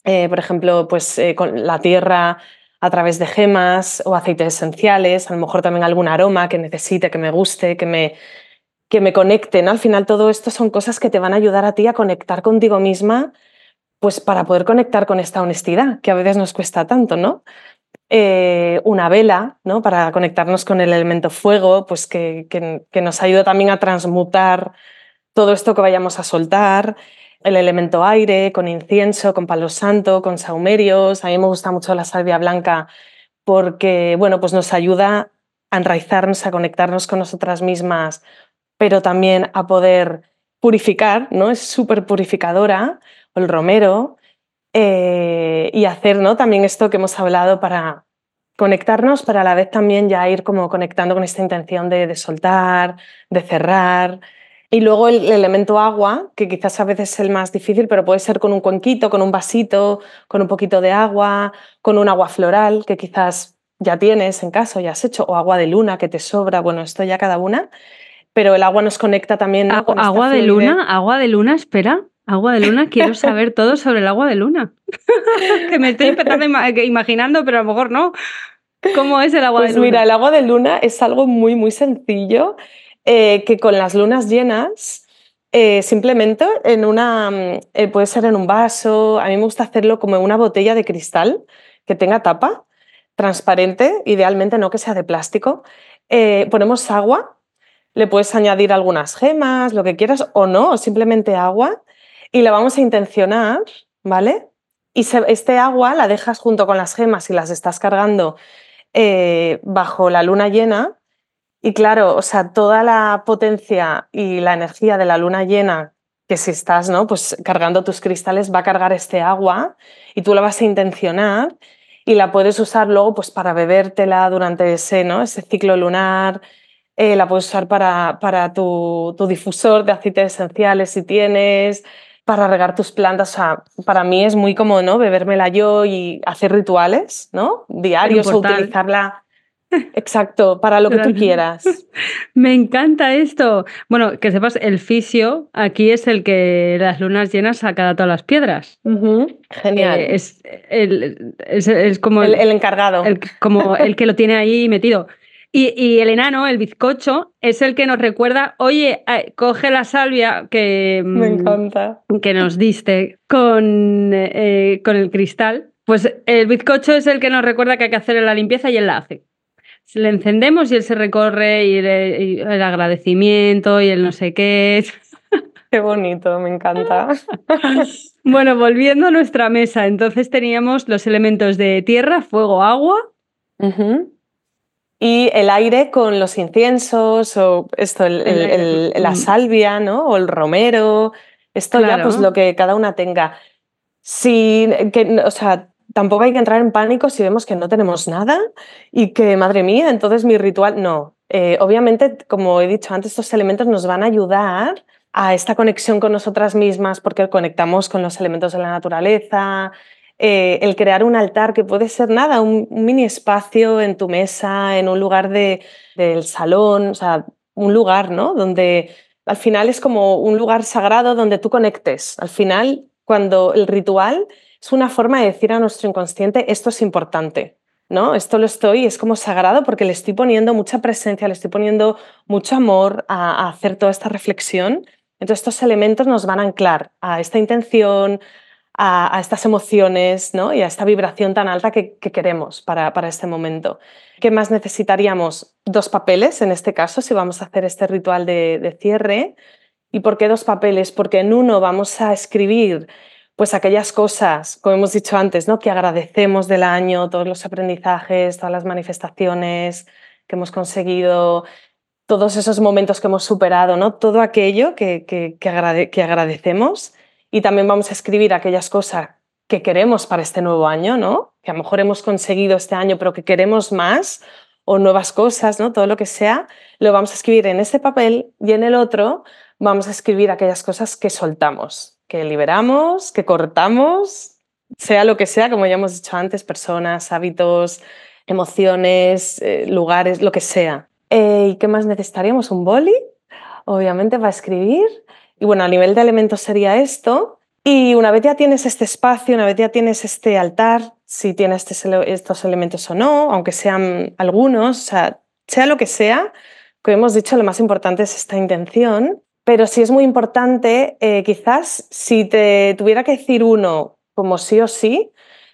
eh, por ejemplo, pues, eh, con la tierra a través de gemas o aceites esenciales, a lo mejor también algún aroma que necesite, que me guste, que me, que me conecte. ¿no? Al final todo esto son cosas que te van a ayudar a ti a conectar contigo misma, pues para poder conectar con esta honestidad, que a veces nos cuesta tanto, ¿no? Eh, una vela, ¿no? Para conectarnos con el elemento fuego, pues que, que, que nos ayuda también a transmutar todo esto que vayamos a soltar, el elemento aire, con incienso, con palo santo, con saumerios. A mí me gusta mucho la salvia blanca porque bueno, pues nos ayuda a enraizarnos, a conectarnos con nosotras mismas, pero también a poder purificar, ¿no? Es súper purificadora, el romero, eh, y hacer ¿no? también esto que hemos hablado para conectarnos, pero a la vez también ya ir como conectando con esta intención de, de soltar, de cerrar, y luego el elemento agua, que quizás a veces es el más difícil, pero puede ser con un cuenquito, con un vasito, con un poquito de agua, con un agua floral, que quizás ya tienes en casa, ya has hecho, o agua de luna que te sobra, bueno, esto ya cada una, pero el agua nos conecta también. ¿no? Con agua de luna, agua de luna, espera. Agua de luna, quiero saber todo sobre el agua de luna. que me estoy empezando imaginando, pero a lo mejor no. ¿Cómo es el agua pues de luna? mira, el agua de luna es algo muy, muy sencillo eh, que con las lunas llenas, eh, simplemente en una, mm, eh, puede ser en un vaso, a mí me gusta hacerlo como en una botella de cristal que tenga tapa, transparente, idealmente no que sea de plástico. ponemos agua, le puedes añadir algunas gemas, lo que quieras, o no, simplemente agua, y la vamos a intencionar, ¿vale? Y este agua la dejas junto con las gemas y las estás cargando eh, bajo la luna llena. Y claro, o sea, toda la potencia y la energía de la luna llena, que si estás ¿no? pues cargando tus cristales, va a cargar este agua y tú la vas a intencionar y la puedes usar luego pues, para bebértela durante ese, ¿no? ese ciclo lunar. Eh, la puedes usar para, para tu, tu, difusor de aceites esenciales si tienes, para regar tus plantas. O sea, para mí es muy cómodo, ¿no? Bebérmela yo y hacer rituales, ¿no? Diarios o utilizarla. Exacto, para lo que tú quieras. Me encanta esto. Bueno, que sepas, el fisio aquí es el que las lunas llenas saca todas las piedras. Genial. Eh, es, el, es, como el, el encargado. como el que lo tiene ahí metido. Y, el enano, el bizcocho, es el que nos recuerda, oye, eh, coge la salvia que, Me mm, encanta. que nos diste con, eh, con el cristal. Pues el bizcocho es el que nos recuerda que hay que hacer la limpieza y él la hace. Le encendemos y él se recorre y, el agradecimiento y el no sé qué. Qué bonito, me encanta. bueno, volviendo a nuestra mesa, entonces teníamos los elementos de tierra, fuego, agua y el aire con los inciensos o esto, la mm. salvia, ¿no? O el romero, esto ya pues lo que cada una tenga. Si, que, o sea, tampoco hay que entrar en pánico si vemos que no tenemos nada y que, madre mía, entonces mi ritual, no. Eh, obviamente, como he dicho antes, estos elementos nos van a ayudar a esta conexión con nosotras mismas porque conectamos con los elementos de la naturaleza, eh, el crear un altar que puede ser nada, un, mini espacio en tu mesa, en un lugar de, del salón, o sea, un lugar, ¿no? Donde al final es como un lugar sagrado donde tú conectes. Al final, cuando el ritual es una forma de decir a nuestro inconsciente, esto es importante, ¿no? Esto lo estoy, es como sagrado porque le estoy poniendo mucha presencia, le estoy poniendo mucho amor a, a hacer toda esta reflexión. Entonces estos elementos nos van a anclar a esta intención, a, estas emociones ¿no? y a esta vibración tan alta que, queremos para, para, este momento. ¿Qué más necesitaríamos? Dos papeles, en este caso, si vamos a hacer este ritual de, cierre. ¿Y por qué dos papeles? Porque en uno vamos a escribir pues aquellas cosas, como hemos dicho antes, ¿no? que agradecemos del año, todos los aprendizajes, todas las manifestaciones que hemos conseguido, todos esos momentos que hemos superado, ¿no? todo aquello que, que, que agradecemos y también vamos a escribir aquellas cosas que queremos para este nuevo año, ¿no? Que a lo mejor hemos conseguido este año, pero que queremos más o nuevas cosas, ¿no? Todo lo que sea, lo vamos a escribir en este papel y en el otro vamos a escribir aquellas cosas que soltamos, que liberamos, que cortamos, sea lo que sea, como ya hemos dicho antes, personas, hábitos, emociones, eh, lugares, lo que sea. Eh, ¿Y qué más necesitaríamos? Un boli, obviamente, para escribir y bueno, a nivel de elementos sería esto. Y una vez ya tienes este espacio, una vez ya tienes este altar, si tienes estos elementos o no, aunque sean algunos, sea, sea lo que sea, como hemos dicho, lo más importante es esta intención. Pero sí es muy importante, eh, quizás si te tuviera que decir uno como sí o sí,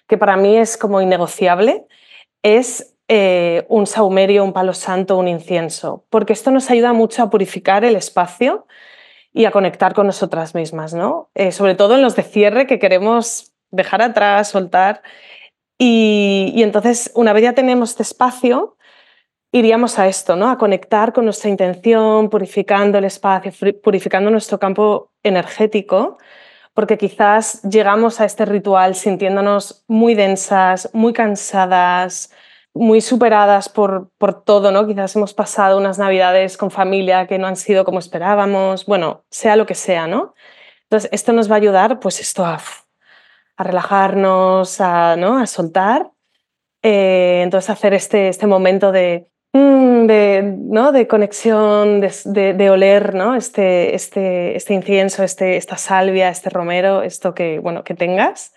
que para mí es como innegociable, es eh, un saumerio, un palo santo, un incienso, porque esto nos ayuda mucho a purificar el espacio y a conectar con nosotras mismas, ¿no? Eh, sobre todo en los de cierre que queremos dejar atrás, soltar. Y, entonces, una vez ya tenemos este espacio, iríamos a esto, ¿no? A conectar con nuestra intención, purificando el espacio, purificando nuestro campo energético, porque quizás llegamos a este ritual sintiéndonos muy densas, muy cansadas, muy superadas por, por todo, ¿no? Quizás hemos pasado unas navidades con familia que no han sido como esperábamos, bueno, sea lo que sea, ¿no? Entonces, esto nos va a ayudar, pues esto a, a relajarnos, a, ¿no? a soltar. Eh, entonces, hacer este, este momento de, mm, de, ¿no? de conexión, de, de, oler ¿no? este, este, este incienso, este, esta salvia, este romero, esto que, bueno, que tengas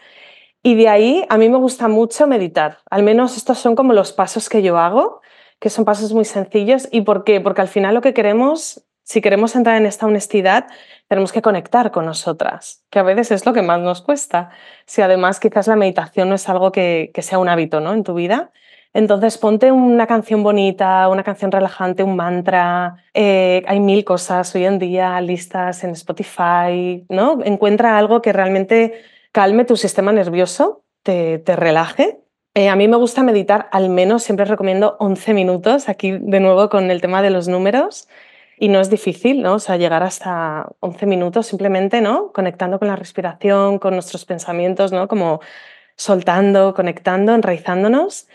Y de ahí a mí me gusta mucho meditar. Al menos estos son como los pasos que yo hago, que son pasos muy sencillos. ¿Y por qué? Porque al final lo que queremos, si queremos entrar en esta honestidad, tenemos que conectar con nosotras, que a veces es lo que más nos cuesta. Si además quizás la meditación no es algo que, sea un hábito ¿no? en tu vida, entonces ponte una canción bonita, una canción relajante, un mantra. Eh, hay mil cosas hoy en día listas en Spotify, ¿no? Encuentra algo que realmente calme tu sistema nervioso, te, relaje. Eh, a mí me gusta meditar al menos, siempre recomiendo 11 minutos, aquí de nuevo con el tema de los números. Y no es difícil, ¿no? O sea, llegar hasta 11 minutos simplemente, ¿no? Conectando con la respiración, con nuestros pensamientos, ¿no? Como soltando, conectando, enraizándonos.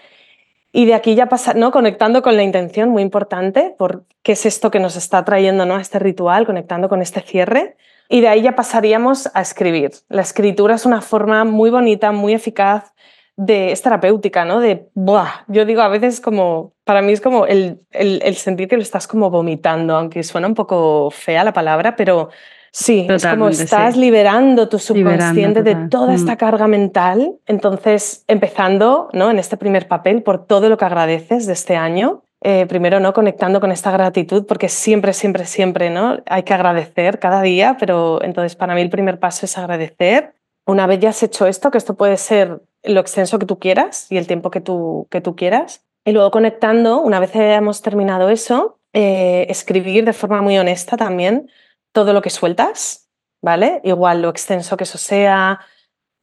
Y de aquí ya pasar, ¿no? Conectando con la intención, muy importante, por qué es esto que nos está trayendo, ¿no? A este ritual, conectando con este cierre. Y de ahí ya pasaríamos a escribir. La escritura es una forma muy bonita, muy eficaz, de, es terapéutica, ¿no? De, ¡buah! Yo digo a veces como, para mí es como el, el, sentir que lo estás como vomitando, aunque suena un poco fea la palabra, pero sí, es como estás liberando tu subconsciente de toda esta mm. carga mental. Entonces, empezando, ¿no? En este primer papel, por todo lo que agradeces de este año. Eh, primero, ¿no? Conectando con esta gratitud, porque siempre, siempre, siempre, ¿no? Hay que agradecer cada día, pero entonces para mí el primer paso es agradecer. Una vez ya has hecho esto, que esto puede ser lo extenso que tú quieras y el tiempo que tú, que tú quieras. Y luego conectando, una vez hayamos terminado eso, eh, escribir de forma muy honesta también todo lo que sueltas, ¿vale? Igual lo extenso que eso sea,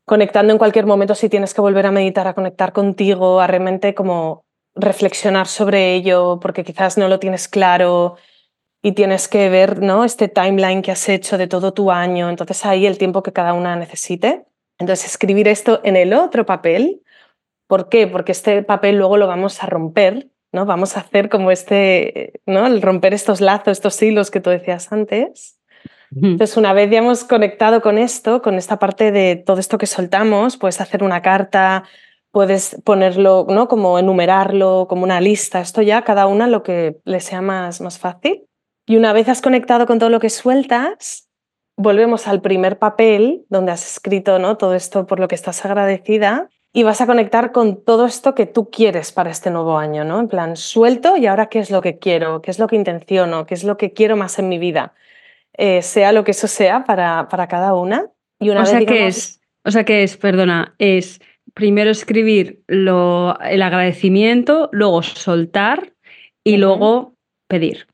conectando en cualquier momento si tienes que volver a meditar, a conectar contigo, a realmente como reflexionar sobre ello, porque quizás no lo tienes claro y tienes que ver ¿no? este timeline que has hecho de todo tu año. Entonces ahí el tiempo que cada una necesite. Entonces, escribir esto en el otro papel. ¿Por qué? Porque este papel luego lo vamos a romper, ¿no? Vamos a hacer como este, ¿no? El romper estos lazos, estos hilos que tú decías antes. Entonces, una vez ya hemos conectado con esto, con esta parte de todo esto que soltamos, puedes hacer una carta, puedes ponerlo, ¿no? Como enumerarlo, como una lista. Esto ya cada una lo que le sea más, más fácil. Y una vez has conectado con todo lo que sueltas, volvemos al primer papel donde has escrito ¿no? todo esto por lo que estás agradecida y vas a conectar con todo esto que tú quieres para este nuevo año, ¿no? En plan, suelto y ahora qué es lo que quiero, qué es lo que intenciono, qué es lo que quiero más en mi vida, eh, sea lo que eso sea para, para cada una. Y una o, sea que es, o sea que es, perdona, es primero escribir lo, el agradecimiento, luego soltar y luego pedir.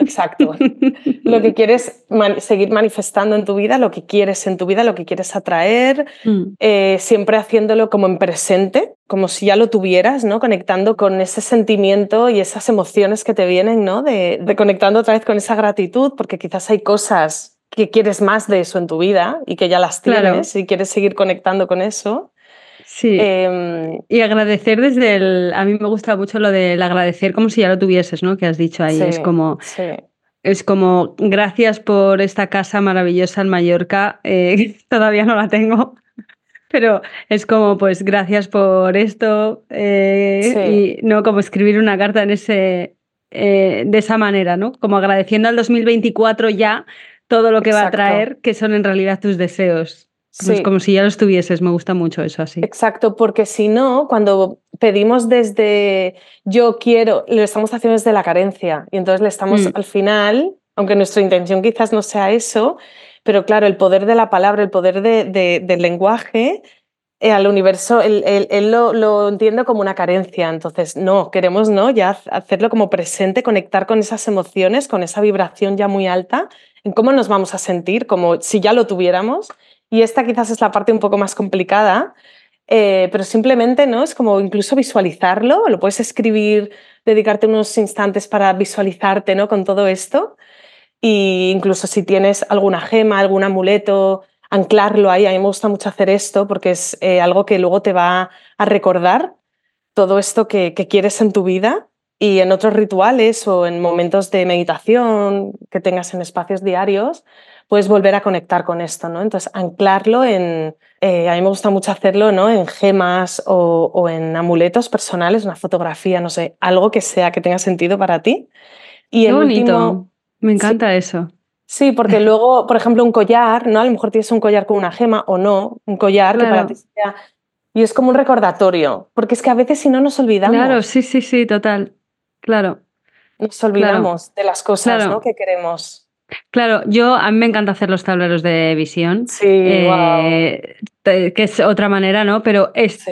Exacto. lo que quieres seguir manifestando en tu vida, lo que quieres en tu vida, lo que quieres atraer, mm. eh, siempre haciéndolo como en presente, como si ya lo tuvieras, ¿no? Conectando con ese sentimiento y esas emociones que te vienen, ¿no? De, conectando otra vez con esa gratitud, porque quizás hay cosas que quieres más de eso en tu vida y que ya las tienes y quieres seguir conectando con eso. Sí. Em, y agradecer desde el. A mí me gusta mucho lo del agradecer como si ya lo tuvieses, ¿no? Que has dicho ahí. es como. Es como, gracias por esta casa maravillosa en Mallorca. Eh, todavía no la tengo. Pero es como, pues, gracias por esto. Eh, y no como escribir una carta en ese, eh, de esa manera, ¿no? Como agradeciendo al 2024 ya todo lo que va a traer, que son en realidad tus deseos. Es como si ya lo estuvieses, me gusta mucho eso así. Exacto, porque si no, cuando pedimos desde yo quiero, lo estamos haciendo desde la carencia y entonces le estamos mm. al final, aunque nuestra intención quizás no sea eso, pero claro, el poder de la palabra, el poder del lenguaje eh, al universo, él, lo, lo, entiende como una carencia. Entonces, no, queremos no ya hacerlo como presente, conectar con esas emociones, con esa vibración ya muy alta, en cómo nos vamos a sentir, como si ya lo tuviéramos y esta quizás es la parte un poco más complicada, eh, pero simplemente ¿no? es como incluso visualizarlo, lo puedes escribir, dedicarte unos instantes para visualizarte ¿no? con todo esto. Y incluso si tienes alguna gema, algún amuleto, anclarlo ahí. A mí me gusta mucho hacer esto porque es eh, algo que luego te va a recordar todo esto que, que, quieres en tu vida y en otros rituales o en momentos de meditación que tengas en espacios diarios, puedes volver a conectar con esto, ¿no? Entonces, anclarlo en, eh, a mí me gusta mucho hacerlo, ¿no? En gemas o, en amuletos personales, una fotografía, no sé, algo que sea que tenga sentido para ti. Y Qué bonito, me encanta eso. Sí, porque luego, por ejemplo, un collar, ¿no? A lo mejor tienes un collar con una gema o no, un collar que para ti sea Y es como un recordatorio, porque es que a veces si no nos olvidamos. Claro, sí, sí, sí, total. Claro. Nos olvidamos de las cosas ¿no? que queremos. Claro, yo a mí me encanta hacer los tableros de visión. Sí, eh, que es otra manera, ¿no? Pero es,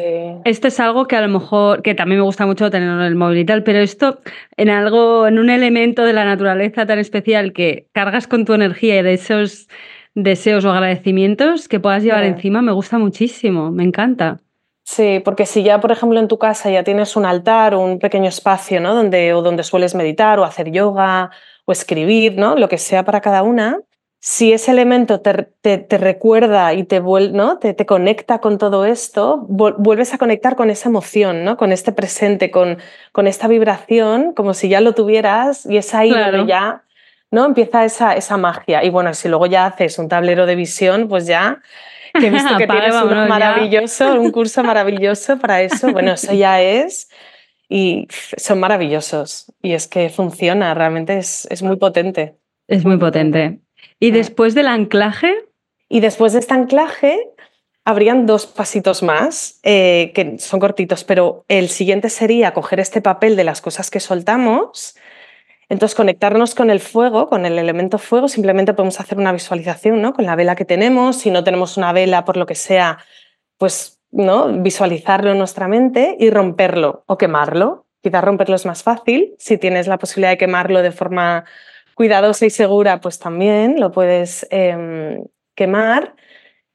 esto es algo que a lo mejor, que también me gusta mucho tenerlo en el móvil y tal, pero esto en algo, en un elemento de la naturaleza tan especial que cargas con tu energía y de esos deseos o agradecimientos que puedas llevar encima, me gusta muchísimo, me encanta. Sí, porque si ya, por ejemplo, en tu casa ya tienes un altar o un pequeño espacio, ¿no? Donde, o donde sueles meditar o hacer yoga o escribir, ¿no? Lo que sea para cada una, si ese elemento te, te, recuerda y te, ¿no? te, te, conecta con todo esto, vuelves a conectar con esa emoción, ¿no? con este presente, con, con esta vibración, como si ya lo tuvieras y es ahí donde ya ¿no? empieza esa, esa magia. Y bueno, si luego ya haces un tablero de visión, pues ya que he visto que tienes un maravilloso, un curso maravilloso para eso, bueno, eso ya es y son maravillosos. Y es que funciona, realmente es, es muy potente. Es muy potente. ¿Y después del anclaje? Y después de este anclaje, habrían dos pasitos más, eh, que son cortitos, pero el siguiente sería coger este papel de las cosas que soltamos. Entonces, conectarnos con el fuego, con el elemento fuego, simplemente podemos hacer una visualización ¿no? con la vela que tenemos. Si no tenemos una vela, por lo que sea, pues ¿no? visualizarlo en nuestra mente y romperlo o quemarlo. Quizás romperlo es más fácil. Si tienes la posibilidad de quemarlo de forma cuidadosa y segura, pues también lo puedes em, quemar,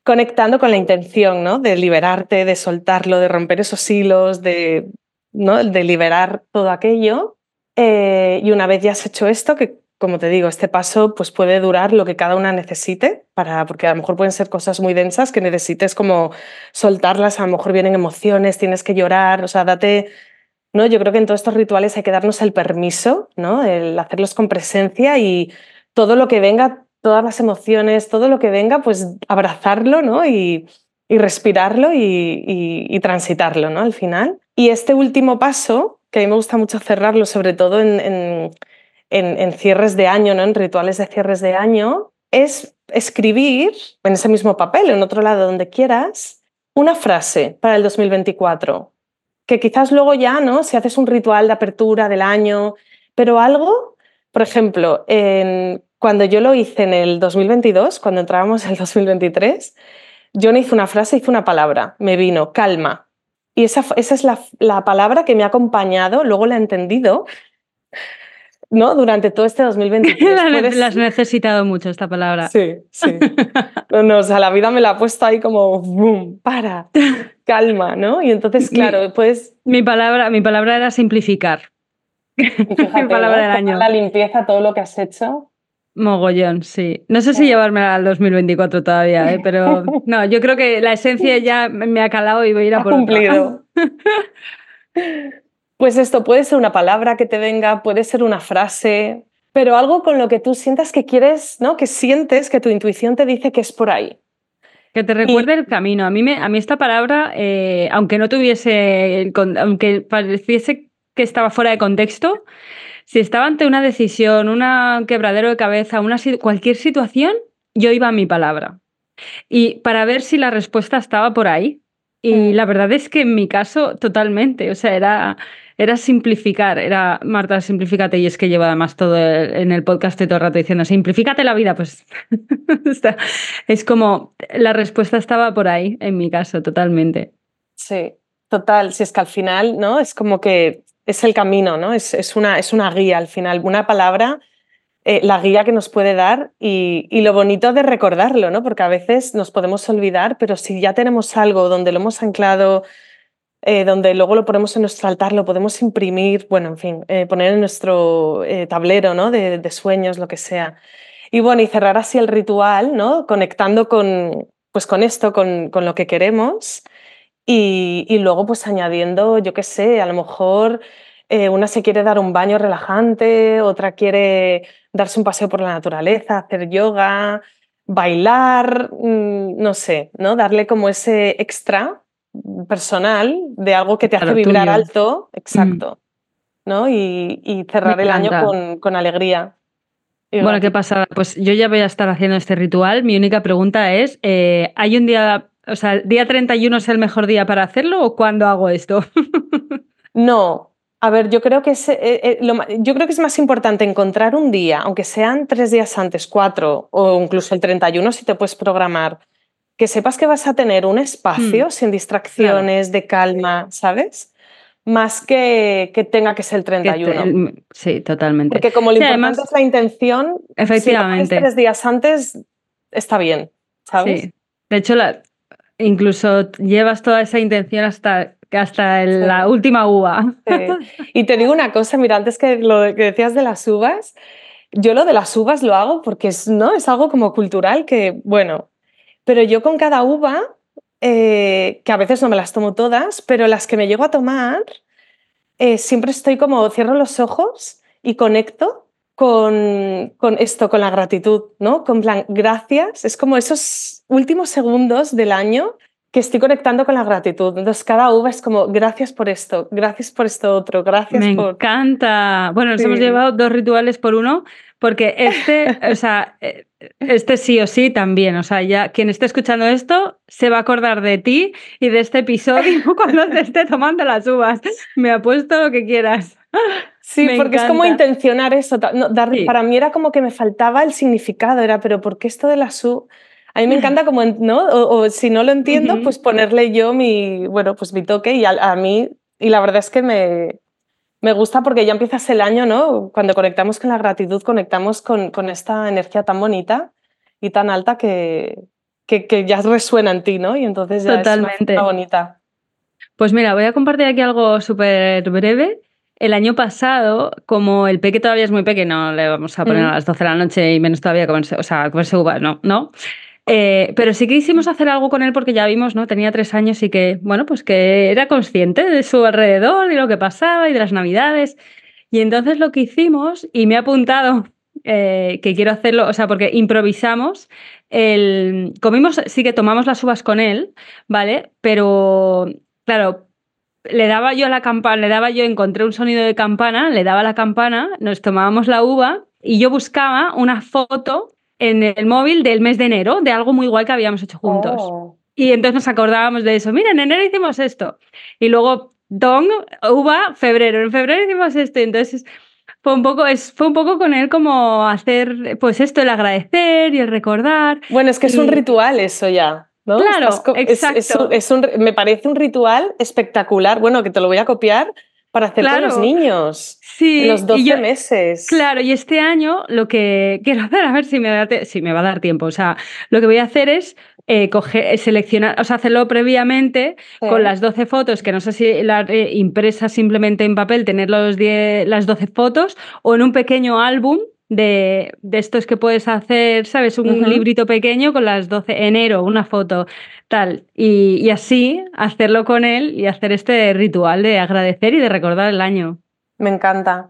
conectando con la intención ¿no? de liberarte, de soltarlo, de romper esos hilos, de, ¿no? de liberar todo aquello. Eh, y una vez ya has hecho esto, que como te digo, este paso pues puede durar lo que cada una necesite, para, porque a lo mejor pueden ser cosas muy densas que necesites como soltarlas, a lo mejor vienen emociones, tienes que llorar, o sea, date ¿no? Yo creo que en todos estos rituales hay que darnos el permiso, ¿no? el hacerlos con presencia y todo lo que venga, todas las emociones, todo lo que venga, pues abrazarlo ¿no? y, respirarlo y, transitarlo ¿no? al final. Y este último paso, que a mí me gusta mucho cerrarlo, sobre todo en, cierres de año, ¿no? en rituales de cierres de año, es escribir en ese mismo papel, en otro lado donde quieras, una frase para el 2024 que quizás luego ya, ¿no? Si haces un ritual de apertura del año, pero algo, por ejemplo, cuando yo lo hice en el 2022, cuando entrábamos en el 2023, yo no hice una frase, hice una palabra, me vino calma. Y esa, esa es la palabra que me ha acompañado, luego la he entendido, ¿no? Durante todo este 2023. la, has necesitado mucho esta palabra. Sí, sí. No, no, o sea, la vida me la ha puesto ahí como, boom, para, calma, ¿no? Y entonces, claro, pues... Mi palabra, mi palabra era simplificar. mi palabra del año. La limpieza, todo lo que has hecho. Mogollón, sí. No sé si llevármela al 2024 todavía, ¿eh? pero no, yo creo que la esencia ya me ha calado y voy a ir a por cumplido. Pues esto puede ser una palabra que te venga, puede ser una frase, pero algo con lo que tú sientas que quieres, ¿no? Que sientes que tu intuición te dice que es por ahí. Que te recuerde el camino. A mí, me, a mí esta palabra, eh, aunque no tuviese, aunque pareciese que estaba fuera de contexto, si estaba ante una decisión, un quebradero de cabeza, una, cualquier situación, yo iba a mi palabra. Y para ver si la respuesta estaba por ahí. Y mm. la verdad es que en mi caso, totalmente. O sea, era era simplificar, era Marta, simplifícate, y es que lleva además todo en el podcast todo el rato diciendo, simplifícate la vida, pues es como, la respuesta estaba por ahí, en mi caso, totalmente. Sí, total, si es que al final, ¿no? Es como que es el camino, ¿no? Es, es, una, es una guía al final, una palabra, eh, la guía que nos puede dar y, y, lo bonito de recordarlo, ¿no? Porque a veces nos podemos olvidar, pero si ya tenemos algo donde lo hemos anclado, eh, donde luego lo ponemos en nuestro altar, lo podemos imprimir, bueno, en fin, eh, poner en nuestro eh, tablero ¿no? De, sueños, lo que sea. Y bueno, y cerrar así el ritual, ¿no? Conectando con, pues con esto, con, con lo que queremos. Y, y, luego, pues añadiendo, yo qué sé, a lo mejor una se quiere dar un baño relajante, otra quiere darse un paseo por la naturaleza, hacer yoga, bailar, mm, no sé, ¿no? Darle como ese extra personal de algo que te hace vibrar alto, mm. exacto, ¿no? Y, cerrar el año con, alegría. bueno, ¿qué pasa? Pues yo ya voy a estar haciendo este ritual. Mi única pregunta es, eh, ¿hay un día o sea, día 31 es el mejor día para hacerlo o cuándo hago esto? no, a ver, yo creo, que es, eh, eh, yo creo que es más importante encontrar un día, aunque sean tres días antes, cuatro o incluso el 31 si te puedes programar, que sepas que vas a tener un espacio mm, sin distracciones, de calma, ¿sabes? Más que, que tenga que ser el 31. sí, totalmente. Porque como lo importante es la intención, efectivamente. Si tres días antes, está bien, ¿sabes? Sí. De hecho, incluso llevas toda esa intención hasta hasta la última uva. Y te digo una cosa, mira, antes que lo que decías de las uvas, yo lo de las uvas lo hago porque es, ¿no? es algo como cultural que, bueno, pero yo con cada uva, eh, que a veces no me las tomo todas, pero las que me llego a tomar, eh, siempre estoy como, cierro los ojos y conecto con, con, esto, con la gratitud, ¿no? Con plan, gracias, es como esos últimos segundos del año que estoy conectando con la gratitud. Entonces, cada uva es como, gracias por esto, gracias por esto otro, gracias Me por... encanta. Bueno, nos hemos llevado dos rituales por uno, porque este, o sea, eh, este sí o sí también. O sea, ya quien esté escuchando esto se va a acordar de ti y de este episodio cuando te esté tomando las uvas. Me apuesto lo que quieras. Sí, porque es como intencionar eso. Para mí era como que me faltaba el significado, era, pero ¿por qué esto de la su a mí me encanta como, ¿no? O, si no lo entiendo, pues ponerle yo mi, bueno, pues mi toque y a, mí, y la verdad es que me, me gusta porque ya empiezas el año, ¿no? Cuando conectamos con la gratitud, conectamos con, con esta energía tan bonita y tan alta que, que, que, ya resuena en ti, ¿no? Y entonces ya Totalmente. es una bonita. Pues mira, voy a compartir aquí algo súper breve. El año pasado, como el peque todavía es muy pequeño, le vamos a poner a las 12 de la noche y menos todavía comerse, o sea, comerse uvas, no, no. Eh, pero sí que hicimos hacer algo con él porque ya vimos, ¿no? Tenía tres años y que, bueno, pues que era consciente de su alrededor y lo que pasaba y de las navidades. Y entonces lo que hicimos, y me he apuntado eh, que quiero hacerlo, o sea, porque improvisamos, el, comimos, sí que tomamos las uvas con él, ¿vale? Pero, claro, le daba yo a la campana, le daba yo, encontré un sonido de campana, le daba la campana, nos tomábamos la uva y yo buscaba una foto en el móvil del mes de enero, de algo muy guay que habíamos hecho juntos. Oh. Y entonces nos acordábamos de eso. Mira, en enero hicimos esto. Y luego, dong, uva, febrero. En febrero hicimos esto. Y entonces fue un poco, es, fue un poco con él como hacer, pues esto, el agradecer y el recordar. Bueno, es que es un ritual eso ya. ¿no? Claro, exacto. Es, un, me parece un ritual espectacular. Bueno, que te lo voy a copiar para hacer con los niños. Sí. Los 12 meses. Claro, y este año lo que quiero hacer, a ver si me, da si me va a dar tiempo. O sea, lo que voy a hacer es eh, coger, seleccionar, o sea, hacerlo previamente con las 12 fotos, que no sé si las eh, impresas simplemente en papel, tener los las 12 fotos o en un pequeño álbum de, de, estos que puedes hacer, ¿sabes? Un librito pequeño con las 12, enero, una foto, tal. Y, y, así hacerlo con él y hacer este ritual de agradecer y de recordar el año. Me encanta,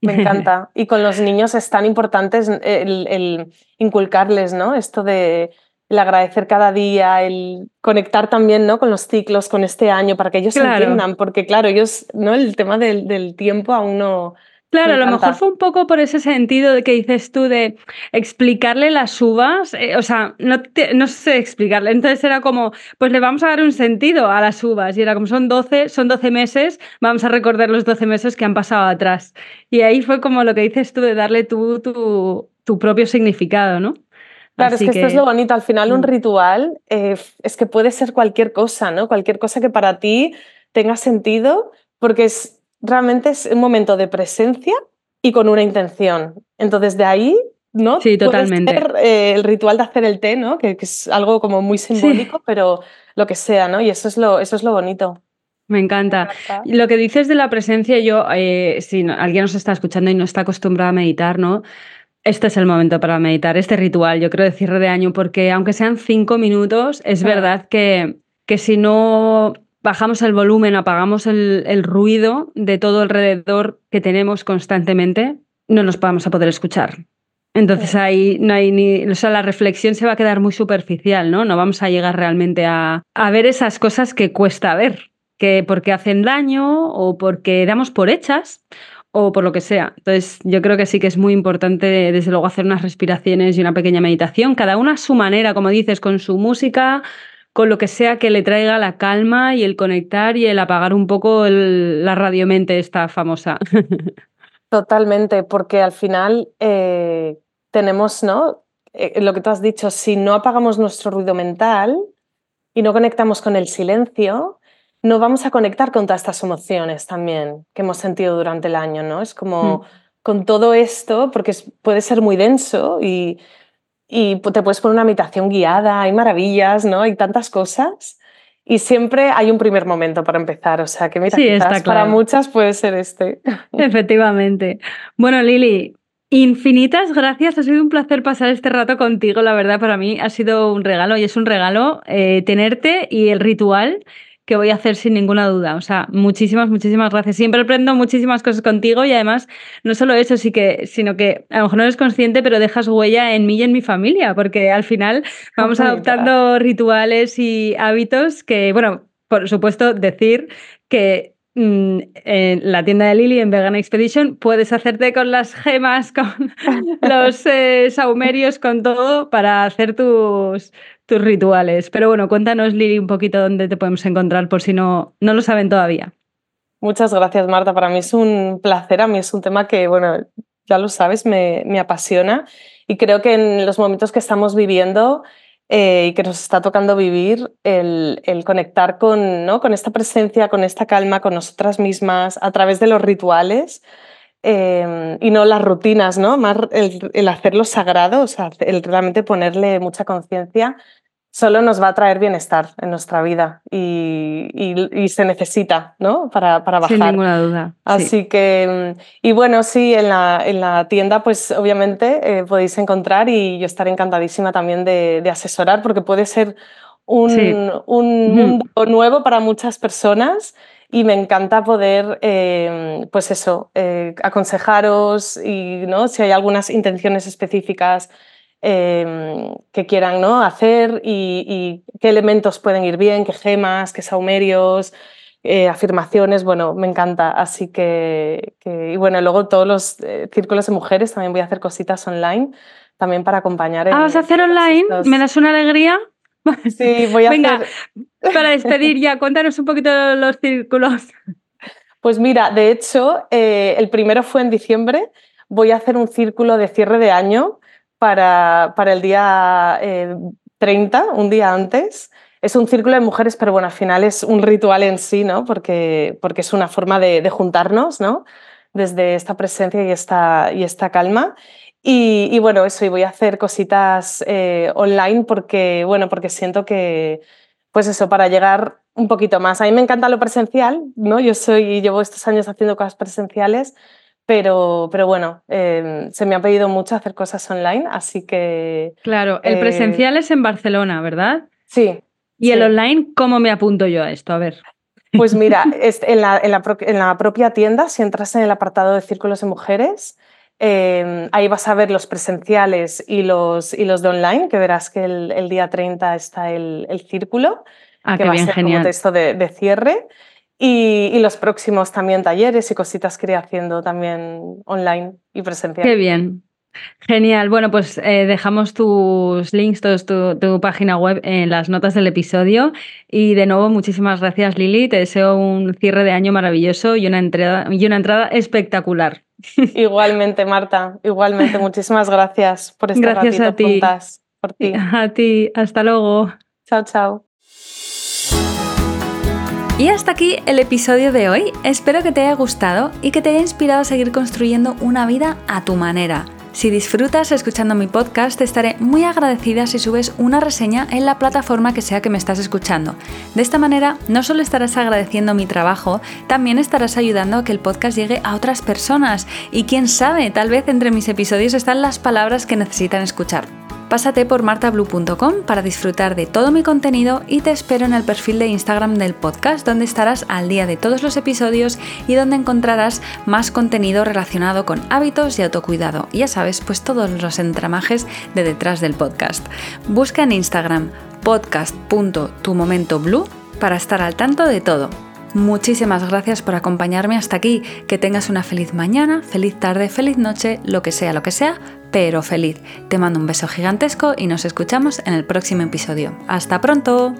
me encanta. y con los niños es tan importante el, el inculcarles, ¿no? Esto de el agradecer cada día, el conectar también ¿no? con los ciclos, con este año, para que ellos entiendan, porque claro, ellos, ¿no? El tema del, del tiempo aún no, Claro, a lo mejor fue un poco por ese sentido de que dices tú de explicarle las uvas, eh, o sea, no, no sé explicarle, entonces era como, pues le vamos a dar un sentido a las uvas y era como son 12, son 12 meses, vamos a recordar los 12 meses que han pasado atrás. Y ahí fue como lo que dices tú de darle tú tu, tu propio significado, ¿no? Claro, es que, esto es lo bonito. Al final, un mm. ritual eh, es que puede ser cualquier cosa, ¿no? Cualquier cosa que para ti tenga sentido, porque es, realmente es un momento de presencia y con una intención. Entonces, de ahí, ¿no? Sí, totalmente. Eh, el ritual de hacer el té, ¿no? Que, es algo como muy simbólico, pero lo que sea, ¿no? Y eso es lo, eso es lo bonito. Me encanta. Lo que dices de la presencia, yo, eh, si alguien nos está escuchando y no está acostumbrado a meditar, ¿no? Este es el momento para meditar, este ritual, yo creo, de cierre de año, porque aunque sean cinco minutos, es verdad que, que si no bajamos el volumen, apagamos el, ruido de todo alrededor que tenemos constantemente, no nos vamos a poder escuchar. Entonces ahí no hay ni, o sea, la reflexión se va a quedar muy superficial, ¿no? No vamos a llegar realmente a, ver esas cosas que cuesta ver, que porque hacen daño o porque damos por hechas o por lo que sea. Entonces yo creo que sí que es muy importante desde luego hacer unas respiraciones y una pequeña meditación, cada una a su manera, como dices, con su música, con lo que sea que le traiga la calma y el conectar y el apagar un poco la radiomente esta famosa. Totalmente, porque al final eh, tenemos, ¿no? Eh, lo que tú has dicho, si no apagamos nuestro ruido mental y no conectamos con el silencio, no vamos a conectar con todas estas emociones también que hemos sentido durante el año, ¿no? Es como mm. con todo esto, porque puede ser muy denso y y te puedes poner una habitación guiada, hay maravillas, ¿no? Hay tantas cosas. Y siempre hay un primer momento para empezar, o sea que mira, sí, para muchas puede ser este. Efectivamente. Bueno, Lili, infinitas gracias. Ha sido un placer pasar este rato contigo. La verdad, para mí ha sido un regalo y es un regalo eh, tenerte y el ritual que voy a hacer sin ninguna duda. O sea, muchísimas, muchísimas gracias. Siempre aprendo muchísimas cosas contigo y además, no solo eso, sí que, sino que a lo mejor no eres consciente, pero dejas huella en mí y en mi familia, porque al final vamos adoptando rituales y hábitos que, bueno, por supuesto, decir que mm, en la tienda de Lily en Vegan Expedition puedes hacerte con las gemas, con los eh, saumerios, con todo para hacer tus, tus rituales. Pero bueno, cuéntanos, Lili, un poquito dónde te podemos encontrar por si no, no lo saben todavía. Muchas gracias, Marta. Para mí es un placer. A mí es un tema que, bueno, ya lo sabes, me, me apasiona. Y creo que en los momentos que estamos viviendo eh, y que nos está tocando vivir, el, el, conectar con, ¿no? con esta presencia, con esta calma, con nosotras mismas, a través de los rituales, Em, y no las rutinas, ¿no? Más el, hacerlo sagrado, o sea, el realmente ponerle mucha conciencia, solo nos va a traer bienestar en nuestra vida y, y, se necesita, ¿no? Para, para, bajar. Sin ninguna duda. Así que, y bueno, sí, en la, en la tienda, pues obviamente eh, podéis encontrar y yo estaré encantadísima también de, de asesorar porque puede ser un, un mundo nuevo para muchas personas y me encanta poder, eh, pues eso, eh, aconsejaros y ¿no? si hay algunas intenciones específicas eh, que quieran ¿no? hacer y, qué elementos pueden ir bien, qué gemas, qué saumerios, afirmaciones, bueno, me encanta. Así que, y bueno, luego todos los círculos de mujeres también voy a hacer cositas online también para acompañar. Ah, ¿vas a hacer online? ¿Me das una alegría? Sí, voy a Venga, para despedir ya, cuéntanos un poquito los círculos. Pues mira, de hecho, eh, el primero fue en diciembre. Voy a hacer un círculo de cierre de año para, para el día 30, eh, un día antes. Es un círculo de mujeres, pero bueno, al final es un ritual en sí, ¿no? Porque, porque es una forma de, juntarnos, ¿no? Desde esta presencia y esta, y esta calma. Y, bueno, eso, y voy a hacer cositas eh, online porque, bueno, porque siento que, pues eso, para llegar un poquito más. A mí me encanta lo presencial, ¿no? Yo soy, llevo estos años haciendo cosas presenciales, pero, pero bueno, em, se me ha pedido mucho hacer cosas online, así que... Claro, el eh, presencial es en Barcelona, ¿verdad? Sí. ¿Y el online, cómo me apunto yo a esto? A ver. Pues mira, en la, en, la, en la propia tienda, si entras en el apartado de círculos de mujeres, Em, ahí vas a ver los presenciales y los, y los de online, que verás que el, día 30 está el, círculo, ah, que va a ser como texto de, cierre. Y, los próximos también talleres y cositas que iré haciendo también online y presencial. Qué bien. Genial. Bueno, pues eh, dejamos tus links, tu, tu, página web en las notas del episodio. Y de nuevo, muchísimas gracias, Lili. Te deseo un cierre de año maravilloso y una entrada, y una entrada espectacular. Igualmente, Marta, igualmente. Muchísimas gracias por estar gracias a ti. por ti. A ti, hasta luego. Chao, chao. Y hasta aquí el episodio de hoy. Espero que te haya gustado y que te haya inspirado a seguir construyendo una vida a tu manera. Si disfrutas escuchando mi podcast, te estaré muy agradecida si subes una reseña en la plataforma que sea que me estás escuchando. De esta manera, no solo estarás agradeciendo mi trabajo, también estarás ayudando a que el podcast llegue a otras personas. Y quién sabe, tal vez entre mis episodios están las palabras que necesitan escuchar. Pásate por martablue.com para disfrutar de todo mi contenido y te espero en el perfil de Instagram del podcast donde estarás al día de todos los episodios y donde encontrarás más contenido relacionado con hábitos y autocuidado. Ya sabes, pues todos los entramajes de detrás del podcast. Busca en Instagram podcast.tumomentoblue para estar al tanto de todo. Muchísimas gracias por acompañarme hasta aquí. Que tengas una feliz mañana, feliz tarde, feliz noche, lo que sea, lo que sea pero feliz. Te mando un beso gigantesco y nos escuchamos en el próximo episodio. ¡Hasta pronto!